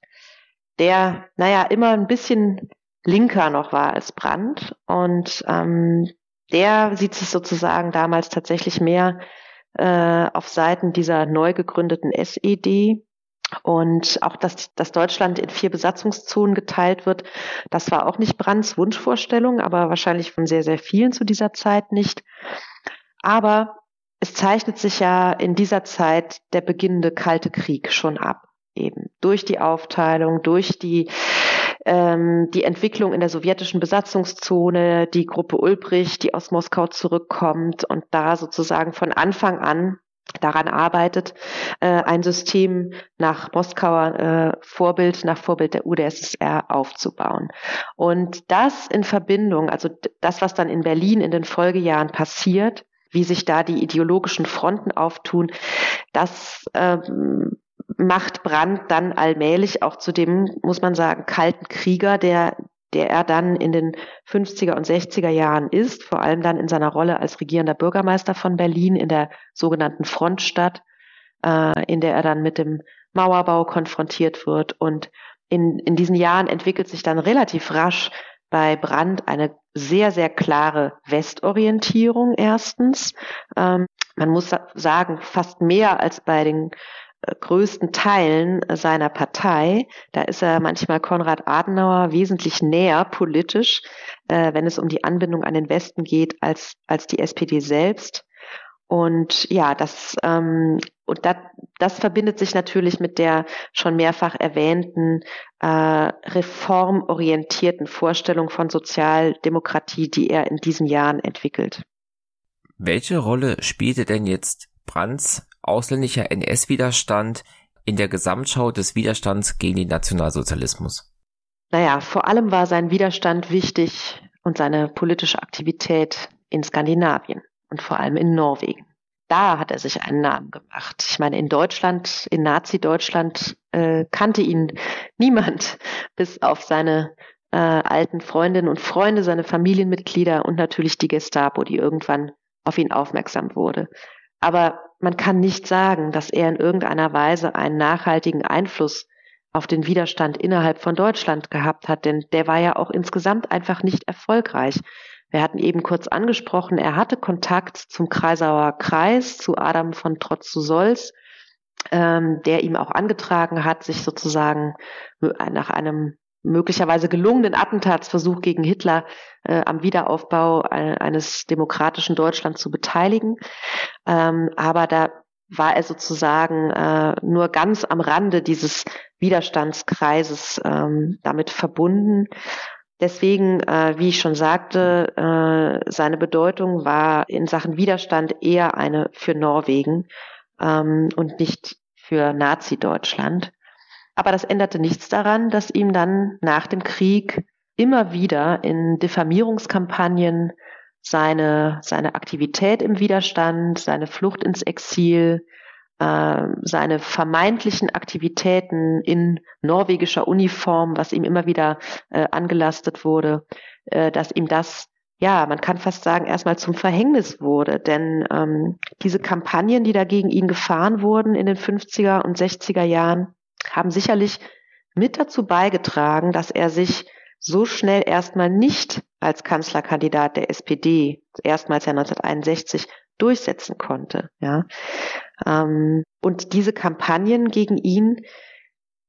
der, naja, immer ein bisschen linker noch war als Brandt. Und ähm, der sieht sich sozusagen damals tatsächlich mehr äh, auf Seiten dieser neu gegründeten SED und auch, dass, dass Deutschland in vier Besatzungszonen geteilt wird, das war auch nicht Brands Wunschvorstellung, aber wahrscheinlich von sehr, sehr vielen zu dieser Zeit nicht. Aber es zeichnet sich ja in dieser Zeit der beginnende Kalte Krieg schon ab, eben durch die Aufteilung, durch die ähm, die Entwicklung in der sowjetischen Besatzungszone, die Gruppe Ulbricht, die aus Moskau zurückkommt und da sozusagen von Anfang an daran arbeitet, äh, ein System nach Moskauer äh, Vorbild, nach Vorbild der UdSSR aufzubauen. Und das in Verbindung, also das, was dann in Berlin in den Folgejahren passiert, wie sich da die ideologischen Fronten auftun, das ähm, macht Brandt dann allmählich auch zu dem, muss man sagen, kalten Krieger, der der er dann in den 50er und 60er Jahren ist, vor allem dann in seiner Rolle als regierender Bürgermeister von Berlin in der sogenannten Frontstadt, äh, in der er dann mit dem Mauerbau konfrontiert wird. Und in, in diesen Jahren entwickelt sich dann relativ rasch bei Brandt eine sehr, sehr klare Westorientierung erstens. Ähm, man muss sagen, fast mehr als bei den größten Teilen seiner Partei. Da ist er manchmal Konrad Adenauer wesentlich näher politisch, äh, wenn es um die Anbindung an den Westen geht, als, als die SPD selbst. Und ja, das ähm, und das, das verbindet sich natürlich mit der schon mehrfach erwähnten äh, reformorientierten Vorstellung von Sozialdemokratie, die er in diesen Jahren entwickelt. Welche Rolle spielte denn jetzt Brandts ausländischer NS-Widerstand in der Gesamtschau des Widerstands gegen den Nationalsozialismus? Naja, vor allem war sein Widerstand wichtig und seine politische Aktivität in Skandinavien und vor allem in Norwegen da hat er sich einen Namen gemacht. Ich meine, in Deutschland, in Nazi-Deutschland äh, kannte ihn niemand, bis auf seine äh, alten Freundinnen und Freunde, seine Familienmitglieder und natürlich die Gestapo, die irgendwann auf ihn aufmerksam wurde. Aber man kann nicht sagen, dass er in irgendeiner Weise einen nachhaltigen Einfluss auf den Widerstand innerhalb von Deutschland gehabt hat, denn der war ja auch insgesamt einfach nicht erfolgreich. Wir hatten eben kurz angesprochen, er hatte Kontakt zum Kreisauer Kreis, zu Adam von Trotz zu Solz, ähm, der ihm auch angetragen hat, sich sozusagen nach einem möglicherweise gelungenen Attentatsversuch gegen Hitler äh, am Wiederaufbau eines demokratischen Deutschlands zu beteiligen. Ähm, aber da war er sozusagen äh, nur ganz am Rande dieses Widerstandskreises ähm, damit verbunden. Deswegen, äh, wie ich schon sagte, äh, seine Bedeutung war in Sachen Widerstand eher eine für Norwegen ähm, und nicht für Nazi-Deutschland. Aber das änderte nichts daran, dass ihm dann nach dem Krieg immer wieder in Diffamierungskampagnen seine, seine Aktivität im Widerstand, seine Flucht ins Exil, äh, seine vermeintlichen Aktivitäten in norwegischer Uniform, was ihm immer wieder äh, angelastet wurde, äh, dass ihm das ja, man kann fast sagen, erstmal zum Verhängnis wurde. Denn ähm, diese Kampagnen, die da gegen ihn gefahren wurden in den 50er und 60er Jahren, haben sicherlich mit dazu beigetragen, dass er sich so schnell erstmal nicht als Kanzlerkandidat der SPD, erstmals ja 1961, durchsetzen konnte. Ja. Ähm, und diese Kampagnen gegen ihn,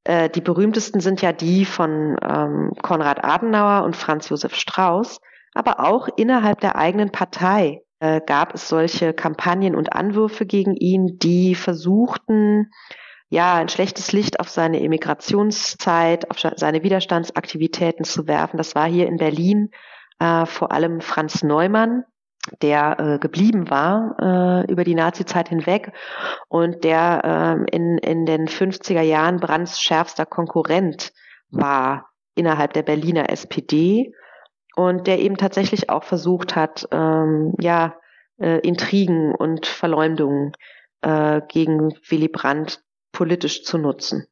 äh, die berühmtesten sind ja die von ähm, Konrad Adenauer und Franz Josef Strauß, aber auch innerhalb der eigenen Partei äh, gab es solche Kampagnen und Anwürfe gegen ihn, die versuchten, ja, ein schlechtes Licht auf seine Emigrationszeit, auf seine Widerstandsaktivitäten zu werfen. Das war hier in Berlin äh, vor allem Franz Neumann, der äh, geblieben war äh, über die Nazizeit hinweg und der ähm, in, in den 50er Jahren Brandts schärfster Konkurrent war innerhalb der Berliner SPD und der eben tatsächlich auch versucht hat, ähm, ja, äh, Intrigen und Verleumdungen äh, gegen Willy Brandt politisch zu nutzen.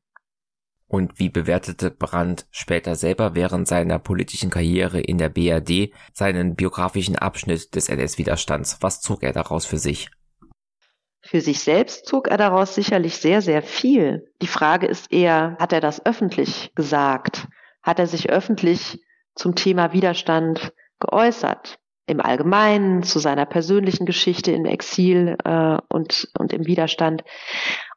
Und wie bewertete Brandt später selber während seiner politischen Karriere in der BRD seinen biografischen Abschnitt des NS-Widerstands? Was zog er daraus für sich? Für sich selbst zog er daraus sicherlich sehr, sehr viel. Die Frage ist eher, hat er das öffentlich gesagt? Hat er sich öffentlich zum Thema Widerstand geäußert? Im Allgemeinen, zu seiner persönlichen Geschichte im Exil äh, und, und im Widerstand.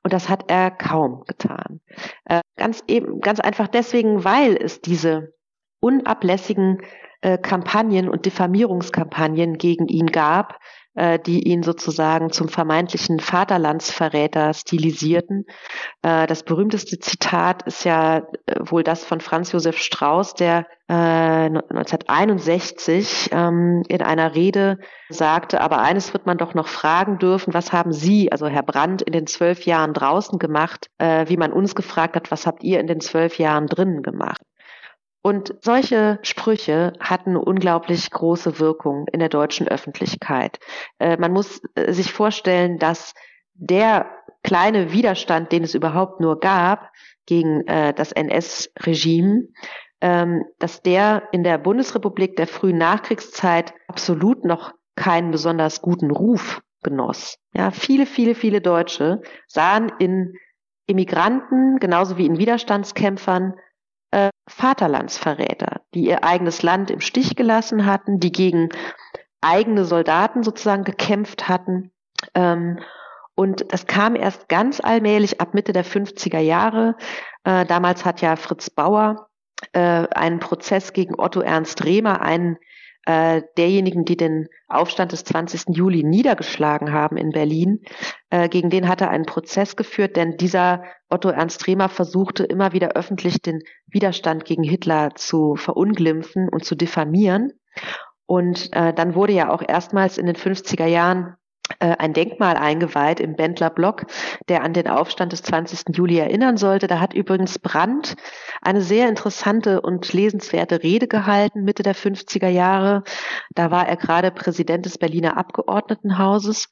Und das hat er kaum getan. Äh, ganz eben, ganz einfach deswegen, weil es diese unablässigen äh, Kampagnen und Diffamierungskampagnen gegen ihn gab, äh, die ihn sozusagen zum vermeintlichen Vaterlandsverräter stilisierten. Äh, das berühmteste Zitat ist ja äh, wohl das von Franz Josef Strauß, der 1961 ähm, in einer Rede sagte, aber eines wird man doch noch fragen dürfen, was haben Sie, also Herr Brandt, in den zwölf Jahren draußen gemacht, wie man uns gefragt hat, was habt ihr in den zwölf Jahren drinnen gemacht? Und solche Sprüche hatten unglaublich große Wirkung in der deutschen Öffentlichkeit. Äh, man muss äh, sich vorstellen, dass der kleine Widerstand, den es überhaupt nur gab gegen äh, das NS-Regime, ähm, dass der in der Bundesrepublik der frühen Nachkriegszeit absolut noch keinen besonders guten Ruf genoss. Ja, viele, viele, viele Deutsche sahen in Immigranten genauso wie in Widerstandskämpfern Vaterlandsverräter, die ihr eigenes Land im Stich gelassen hatten, die gegen eigene Soldaten sozusagen gekämpft hatten. Ähm, und das kam erst ganz allmählich ab Mitte der 50er Jahre. Äh, damals hat ja Fritz Bauer äh, einen Prozess gegen Otto Ernst Rehmer, einen äh, derjenigen, die den Aufstand des 20. Juli niedergeschlagen haben in Berlin. Äh, gegen den hat er einen Prozess geführt, denn dieser Otto Ernst Rehmer versuchte immer wieder öffentlich den Widerstand gegen Hitler zu verunglimpfen und zu diffamieren. Und äh, dann wurde ja auch erstmals in den 50er Jahren ein Denkmal eingeweiht im Bendler Block, der an den Aufstand des 20. Juli erinnern sollte. Da hat übrigens Brandt eine sehr interessante und lesenswerte Rede gehalten, Mitte der 50er Jahre. Da war er gerade Präsident des Berliner Abgeordnetenhauses.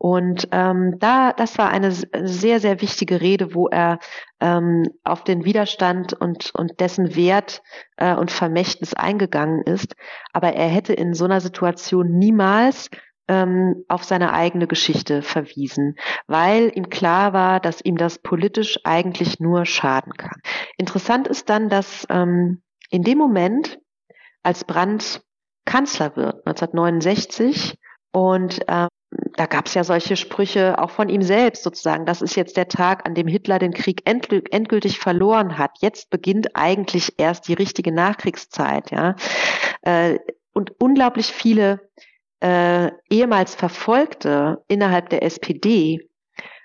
Und ähm, da, das war eine sehr, sehr wichtige Rede, wo er ähm, auf den Widerstand und, und dessen Wert äh, und Vermächtnis eingegangen ist. Aber er hätte in so einer Situation niemals ähm, auf seine eigene Geschichte verwiesen, weil ihm klar war, dass ihm das politisch eigentlich nur schaden kann. Interessant ist dann, dass ähm, in dem Moment, als Brandt Kanzler wird, 1969, und ähm, da gab es ja solche Sprüche auch von ihm selbst sozusagen. Das ist jetzt der Tag, an dem Hitler den Krieg endgültig verloren hat. Jetzt beginnt eigentlich erst die richtige Nachkriegszeit. Ja, äh, und unglaublich viele äh, ehemals Verfolgte innerhalb der SPD,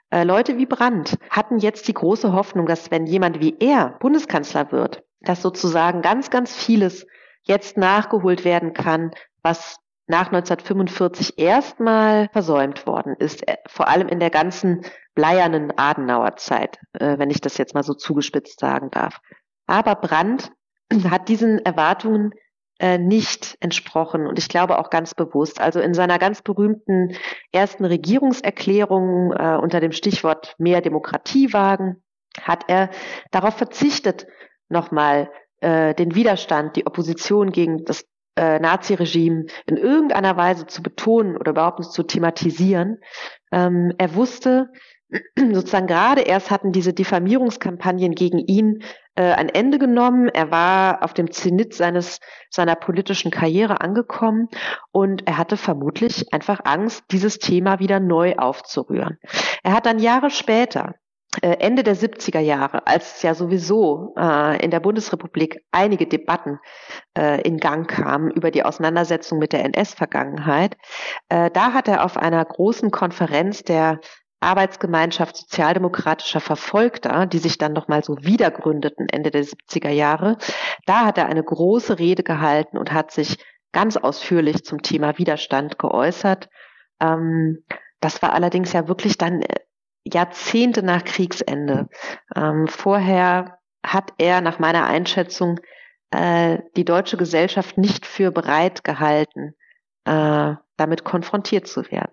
äh, Leute wie Brandt, hatten jetzt die große Hoffnung, dass wenn jemand wie er Bundeskanzler wird, dass sozusagen ganz, ganz vieles jetzt nachgeholt werden kann, was nach 1945 erstmal versäumt worden ist, äh, vor allem in der ganzen bleiernen Adenauer Zeit, äh, wenn ich das jetzt mal so zugespitzt sagen darf. Aber Brandt hat diesen Erwartungen äh, nicht entsprochen und ich glaube auch ganz bewusst. Also in seiner ganz berühmten ersten Regierungserklärung äh, unter dem Stichwort mehr Demokratie wagen hat er darauf verzichtet, nochmal äh, den Widerstand, die Opposition gegen das äh, Naziregime in irgendeiner Weise zu betonen oder überhaupt nicht zu thematisieren. Ähm, er wusste, sozusagen gerade erst hatten diese Diffamierungskampagnen gegen ihn äh, ein Ende genommen. Er war auf dem Zenit seines, seiner politischen Karriere angekommen und er hatte vermutlich einfach Angst, dieses Thema wieder neu aufzurühren. Er hat dann Jahre später, äh, Ende der 70er Jahre, als ja sowieso äh, in der Bundesrepublik einige Debatten äh, in Gang kamen über die Auseinandersetzung mit der NS-Vergangenheit, äh, da hat er auf einer großen Konferenz der Arbeitsgemeinschaft sozialdemokratischer Verfolgter, die sich dann nochmal so wiedergründeten Ende der 70er Jahre. Da hat er eine große Rede gehalten und hat sich ganz ausführlich zum Thema Widerstand geäußert. Ähm, das war allerdings ja wirklich dann äh, Jahrzehnte nach Kriegsende. Ähm, vorher hat er nach meiner Einschätzung äh, die deutsche Gesellschaft nicht für bereit gehalten, äh, damit konfrontiert zu werden.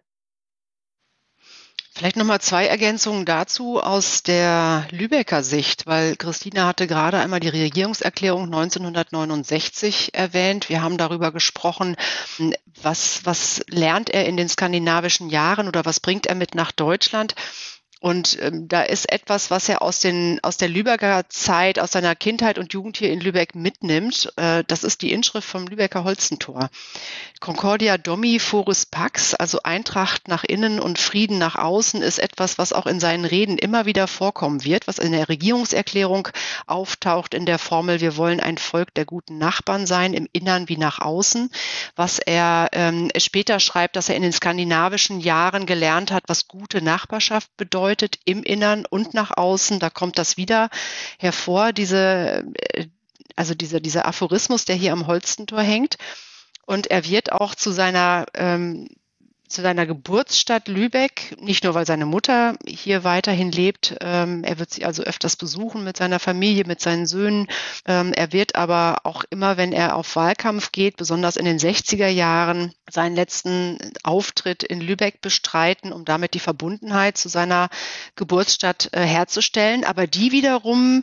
Vielleicht nochmal zwei Ergänzungen dazu aus der Lübecker Sicht, weil Christina hatte gerade einmal die Regierungserklärung 1969 erwähnt. Wir haben darüber gesprochen, was, was lernt er in den skandinavischen Jahren oder was bringt er mit nach Deutschland. Und ähm, da ist etwas, was er aus, den, aus der Lübecker Zeit, aus seiner Kindheit und Jugend hier in Lübeck mitnimmt. Äh, das ist die Inschrift vom Lübecker Holzentor. Concordia Domi Forus Pax, also Eintracht nach innen und Frieden nach außen, ist etwas, was auch in seinen Reden immer wieder vorkommen wird, was in der Regierungserklärung auftaucht, in der Formel, wir wollen ein Volk der guten Nachbarn sein, im Innern wie nach außen. Was er ähm, später schreibt, dass er in den skandinavischen Jahren gelernt hat, was gute Nachbarschaft bedeutet bedeutet im Innern und nach außen. Da kommt das wieder hervor, diese, äh, also dieser, dieser Aphorismus, der hier am Holstentor hängt. Und er wird auch zu seiner ähm, zu seiner Geburtsstadt Lübeck, nicht nur weil seine Mutter hier weiterhin lebt, ähm, er wird sie also öfters besuchen mit seiner Familie, mit seinen Söhnen. Ähm, er wird aber auch immer, wenn er auf Wahlkampf geht, besonders in den 60er Jahren, seinen letzten Auftritt in Lübeck bestreiten, um damit die Verbundenheit zu seiner Geburtsstadt äh, herzustellen. Aber die wiederum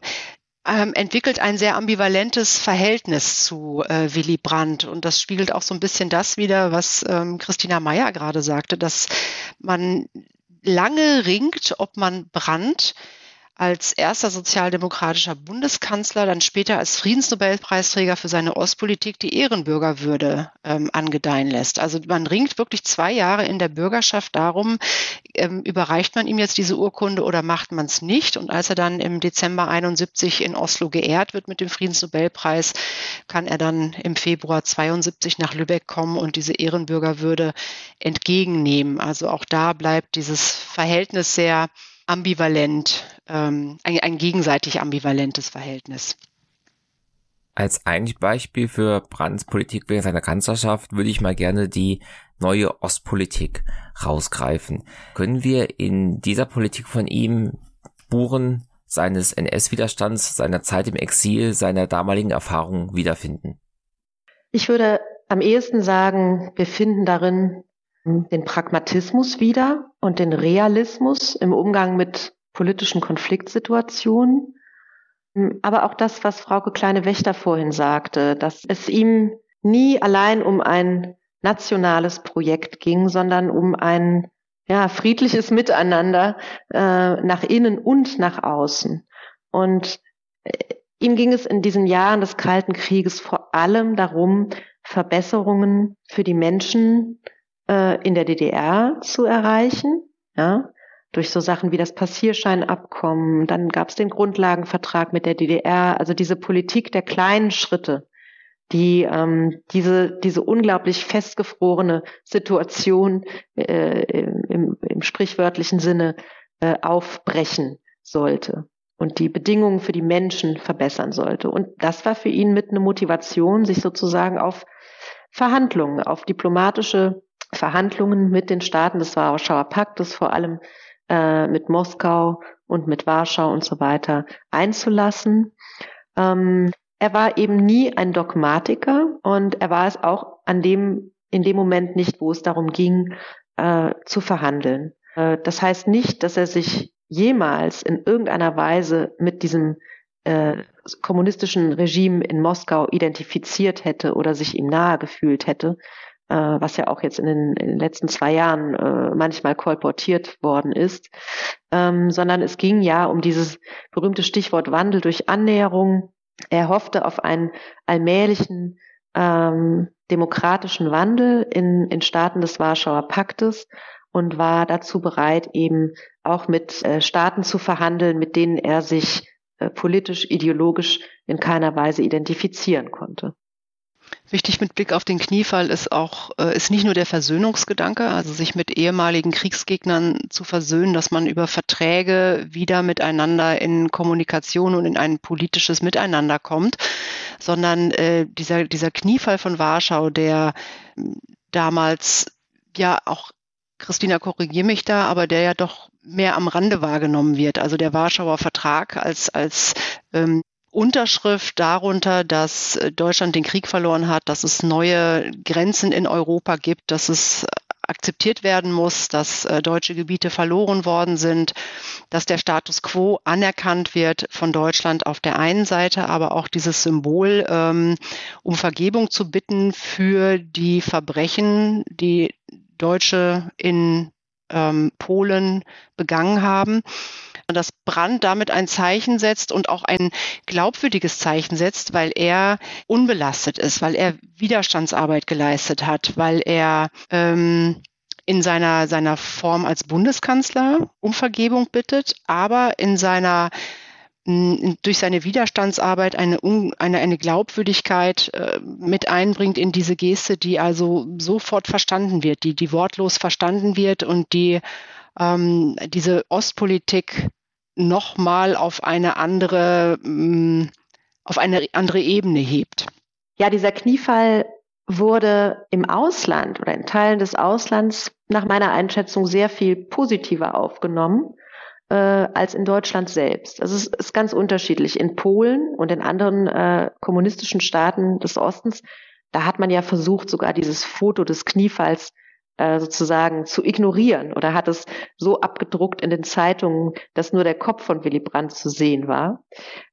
ähm, entwickelt ein sehr ambivalentes Verhältnis zu äh, Willy Brandt. Und das spiegelt auch so ein bisschen das wieder, was ähm, Christina Meyer gerade sagte, dass man lange ringt, ob man Brandt als erster sozialdemokratischer Bundeskanzler, dann später als Friedensnobelpreisträger für seine Ostpolitik die Ehrenbürgerwürde ähm, angedeihen lässt. Also man ringt wirklich zwei Jahre in der Bürgerschaft darum, ähm, überreicht man ihm jetzt diese Urkunde oder macht man es nicht. Und als er dann im Dezember 71 in Oslo geehrt wird mit dem Friedensnobelpreis, kann er dann im Februar 72 nach Lübeck kommen und diese Ehrenbürgerwürde entgegennehmen. Also auch da bleibt dieses Verhältnis sehr ambivalent, ähm, ein, ein gegenseitig ambivalentes Verhältnis. Als ein Beispiel für Brandts Politik während seiner Kanzlerschaft würde ich mal gerne die neue Ostpolitik rausgreifen. Können wir in dieser Politik von ihm Spuren seines NS-Widerstands, seiner Zeit im Exil, seiner damaligen Erfahrungen wiederfinden? Ich würde am ehesten sagen, wir finden darin den Pragmatismus wieder und den Realismus im Umgang mit politischen Konfliktsituationen. Aber auch das, was Frauke Kleine-Wächter vorhin sagte, dass es ihm nie allein um ein nationales Projekt ging, sondern um ein ja, friedliches Miteinander äh, nach innen und nach außen. Und äh, ihm ging es in diesen Jahren des Kalten Krieges vor allem darum, Verbesserungen für die Menschen äh, in der DDR zu erreichen, ja, durch so Sachen wie das Passierscheinabkommen, dann gab es den Grundlagenvertrag mit der DDR, also diese Politik der kleinen Schritte, die ähm, diese, diese unglaublich festgefrorene Situation äh, im, im sprichwörtlichen Sinne äh, aufbrechen sollte und die Bedingungen für die Menschen verbessern sollte. Und das war für ihn mit eine Motivation, sich sozusagen auf Verhandlungen, auf diplomatische Verhandlungen mit den Staaten des Warschauer Paktes, vor allem äh, mit Moskau und mit Warschau und so weiter einzulassen. Ähm, er war eben nie ein Dogmatiker und er war es auch an dem, in dem Moment nicht, wo es darum ging, äh, zu verhandeln. Äh, das heißt nicht, dass er sich jemals in irgendeiner Weise mit diesem äh, kommunistischen Regime in Moskau identifiziert hätte oder sich ihm nahe gefühlt hätte, äh, was ja auch jetzt in den, in den letzten zwei Jahren äh, manchmal kolportiert worden ist, ähm, sondern es ging ja um dieses berühmte Stichwort Wandel durch Annäherung. Er hoffte auf einen allmählichen ähm, demokratischen Wandel in, in Staaten des Warschauer Paktes und war dazu bereit, eben auch mit äh, Staaten zu verhandeln, mit denen er sich äh, politisch, ideologisch in keiner Weise identifizieren konnte. Wichtig mit Blick auf den Kniefall ist auch, äh, ist nicht nur der Versöhnungsgedanke, also sich mit ehemaligen Kriegsgegnern zu versöhnen, dass man über Verträge wieder miteinander in Kommunikation und in ein politisches Miteinander kommt, sondern äh, dieser, dieser Kniefall von Warschau, der damals ja auch Christina, korrigier mich da, aber der ja doch mehr am Rande wahrgenommen wird. Also der Warschauer Vertrag als, als ähm, Unterschrift darunter, dass Deutschland den Krieg verloren hat, dass es neue Grenzen in Europa gibt, dass es akzeptiert werden muss, dass äh, deutsche Gebiete verloren worden sind, dass der Status quo anerkannt wird von Deutschland auf der einen Seite, aber auch dieses Symbol, ähm, um Vergebung zu bitten für die Verbrechen, die Deutsche in ähm, Polen begangen haben dass Brandt damit ein Zeichen setzt und auch ein glaubwürdiges Zeichen setzt, weil er unbelastet ist, weil er Widerstandsarbeit geleistet hat, weil er ähm, in seiner, seiner Form als Bundeskanzler um Vergebung bittet, aber in seiner durch seine Widerstandsarbeit eine, eine, eine Glaubwürdigkeit äh, mit einbringt in diese Geste, die also sofort verstanden wird, die, die wortlos verstanden wird und die ähm, diese Ostpolitik nochmal auf eine andere, mm, auf eine andere Ebene hebt. Ja, dieser Kniefall wurde im Ausland oder in Teilen des Auslands nach meiner Einschätzung sehr viel positiver aufgenommen äh, als in Deutschland selbst. Also es ist ganz unterschiedlich. In Polen und in anderen äh, kommunistischen Staaten des Ostens, da hat man ja versucht, sogar dieses Foto des Kniefalls äh, sozusagen zu ignorieren oder hat es so abgedruckt in den Zeitungen, dass nur der Kopf von Willy Brandt zu sehen war.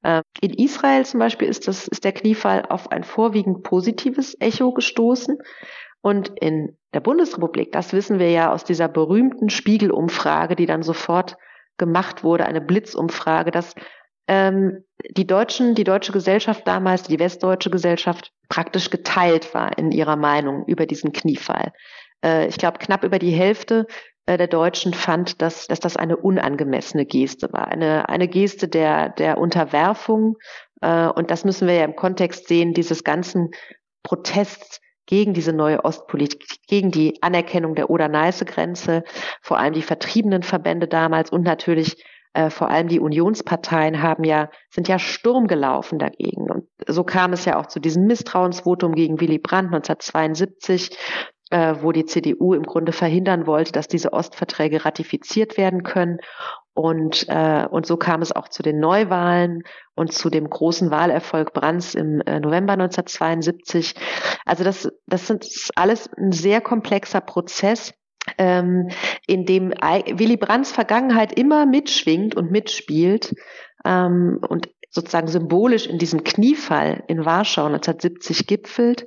Äh, in Israel zum Beispiel ist, das, ist der Kniefall auf ein vorwiegend positives Echo gestoßen. Und in der Bundesrepublik, das wissen wir ja aus dieser berühmten Spiegelumfrage, die dann sofort gemacht wurde, eine Blitzumfrage, dass ähm, die Deutschen, die deutsche Gesellschaft damals, die westdeutsche Gesellschaft praktisch geteilt war in ihrer Meinung über diesen Kniefall. Äh, ich glaube, knapp über die Hälfte äh, der Deutschen fand, dass, dass das eine unangemessene Geste war, eine, eine Geste der, der Unterwerfung. Äh, und das müssen wir ja im Kontext sehen, dieses ganzen Protests gegen diese neue Ostpolitik, gegen die Anerkennung der Oder-Neiße-Grenze, vor allem die vertriebenen Verbände damals und natürlich äh, vor allem die Unionsparteien haben ja, sind ja Sturm gelaufen dagegen. Und so kam es ja auch zu diesem Misstrauensvotum gegen Willy Brandt 1972, äh, wo die CDU im Grunde verhindern wollte, dass diese Ostverträge ratifiziert werden können. Und, äh, und so kam es auch zu den Neuwahlen und zu dem großen Wahlerfolg Brands im äh, November 1972. Also das, das sind alles ein sehr komplexer Prozess, ähm, in dem Willy Brandts Vergangenheit immer mitschwingt und mitspielt ähm, und sozusagen symbolisch in diesem Kniefall in Warschau 1970 gipfelt.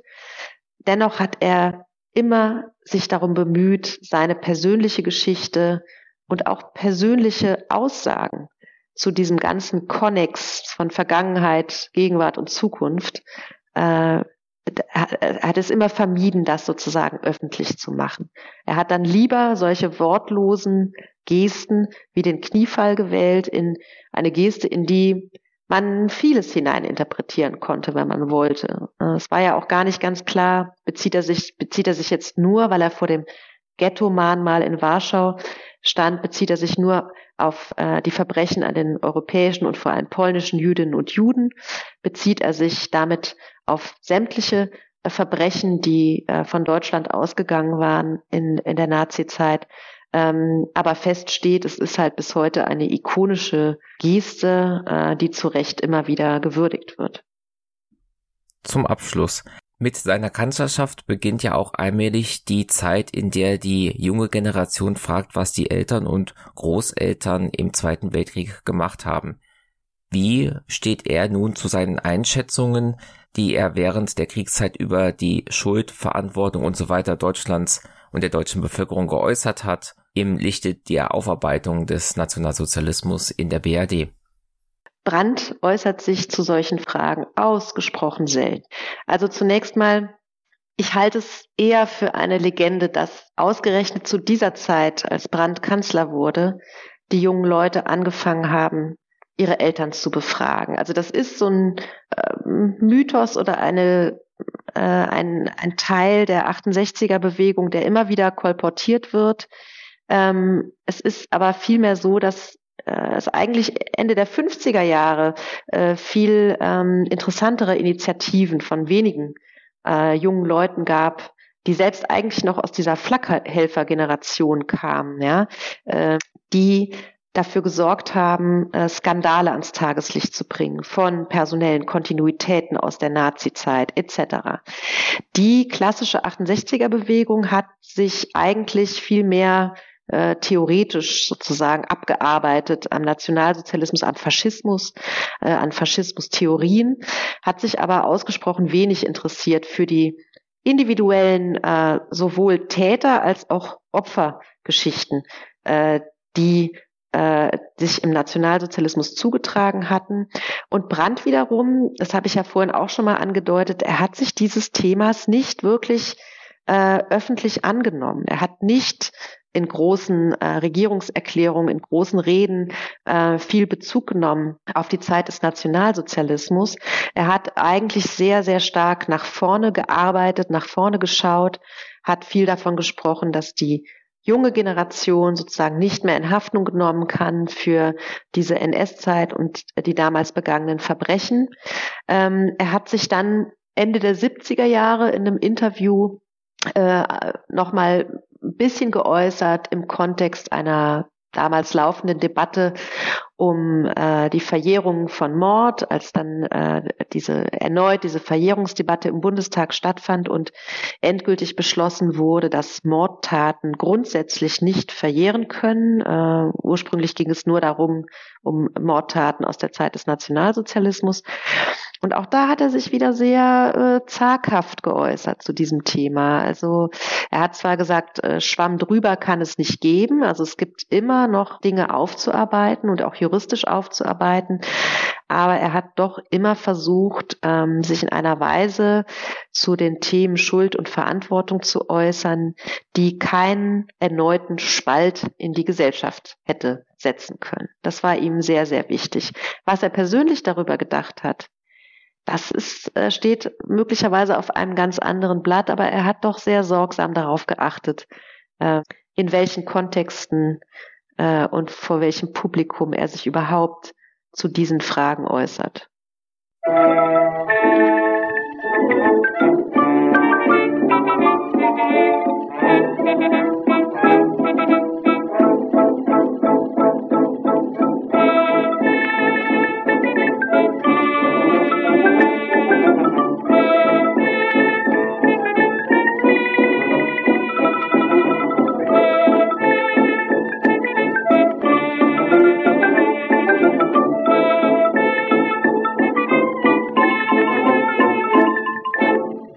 Dennoch hat er immer sich darum bemüht, seine persönliche Geschichte und auch persönliche Aussagen zu diesem ganzen Konnex von Vergangenheit, Gegenwart und Zukunft äh, er hat es immer vermieden, das sozusagen öffentlich zu machen. Er hat dann lieber solche wortlosen Gesten wie den Kniefall gewählt, in eine Geste, in die man vieles hineininterpretieren konnte, wenn man wollte. Es war ja auch gar nicht ganz klar, bezieht er sich, bezieht er sich jetzt nur, weil er vor dem Ghetto-Mahnmal in Warschau stand, bezieht er sich nur auf äh, die Verbrechen an den europäischen und vor allem polnischen Jüdinnen und Juden, bezieht er sich damit auf sämtliche äh, Verbrechen, die äh, von Deutschland ausgegangen waren in, in der Nazizeit. Ähm, aber fest steht, es ist halt bis heute eine ikonische Geste, äh, die zu Recht immer wieder gewürdigt wird. Zum Abschluss. Mit seiner Kanzlerschaft beginnt ja auch allmählich die Zeit, in der die junge Generation fragt, was die Eltern und Großeltern im Zweiten Weltkrieg gemacht haben. Wie steht er nun zu seinen Einschätzungen, die er während der Kriegszeit über die Schuld, Verantwortung und so weiter Deutschlands und der deutschen Bevölkerung geäußert hat, im Lichte der Aufarbeitung des Nationalsozialismus in der BRD? Brandt äußert sich zu solchen Fragen ausgesprochen selten. Also zunächst mal, ich halte es eher für eine Legende, dass ausgerechnet zu dieser Zeit, als Brandt Kanzler wurde, die jungen Leute angefangen haben, ihre Eltern zu befragen. Also das ist so ein äh, Mythos oder eine, äh, ein, ein Teil der 68er Bewegung, der immer wieder kolportiert wird. Ähm, es ist aber vielmehr so, dass äh, es eigentlich Ende der 50er Jahre äh, viel ähm, interessantere Initiativen von wenigen äh, jungen Leuten gab, die selbst eigentlich noch aus dieser Flakhelfer-Generation kamen, ja, äh, die dafür gesorgt haben, äh, Skandale ans Tageslicht zu bringen, von personellen Kontinuitäten aus der Nazi-Zeit etc. Die klassische 68er-Bewegung hat sich eigentlich viel mehr äh, theoretisch sozusagen abgearbeitet am Nationalsozialismus, am Faschismus, äh, an Faschismustheorien, hat sich aber ausgesprochen wenig interessiert für die individuellen äh, sowohl Täter als auch Opfergeschichten, äh, die äh, sich im Nationalsozialismus zugetragen hatten. Und Brandt wiederum, das habe ich ja vorhin auch schon mal angedeutet, er hat sich dieses Themas nicht wirklich äh, öffentlich angenommen. Er hat nicht in großen äh, Regierungserklärungen, in großen Reden äh, viel Bezug genommen auf die Zeit des Nationalsozialismus. Er hat eigentlich sehr, sehr stark nach vorne gearbeitet, nach vorne geschaut, hat viel davon gesprochen, dass die junge Generation sozusagen nicht mehr in Haftung genommen kann für diese NS-Zeit und die damals begangenen Verbrechen. Ähm, er hat sich dann Ende der 70er Jahre in einem Interview äh, nochmal ein bisschen geäußert im Kontext einer damals laufenden Debatte um äh, die Verjährung von Mord, als dann äh, diese erneut diese Verjährungsdebatte im Bundestag stattfand und endgültig beschlossen wurde, dass Mordtaten grundsätzlich nicht verjähren können. Äh, ursprünglich ging es nur darum, um Mordtaten aus der Zeit des Nationalsozialismus. Und auch da hat er sich wieder sehr äh, zaghaft geäußert zu diesem Thema. Also er hat zwar gesagt, äh, Schwamm drüber kann es nicht geben. Also es gibt immer noch Dinge aufzuarbeiten und auch juristisch aufzuarbeiten. Aber er hat doch immer versucht, ähm, sich in einer Weise zu den Themen Schuld und Verantwortung zu äußern, die keinen erneuten Spalt in die Gesellschaft hätte setzen können. Das war ihm sehr, sehr wichtig. Was er persönlich darüber gedacht hat, das ist, äh, steht möglicherweise auf einem ganz anderen Blatt, aber er hat doch sehr sorgsam darauf geachtet, äh, in welchen Kontexten äh, und vor welchem Publikum er sich überhaupt zu diesen Fragen äußert. Musik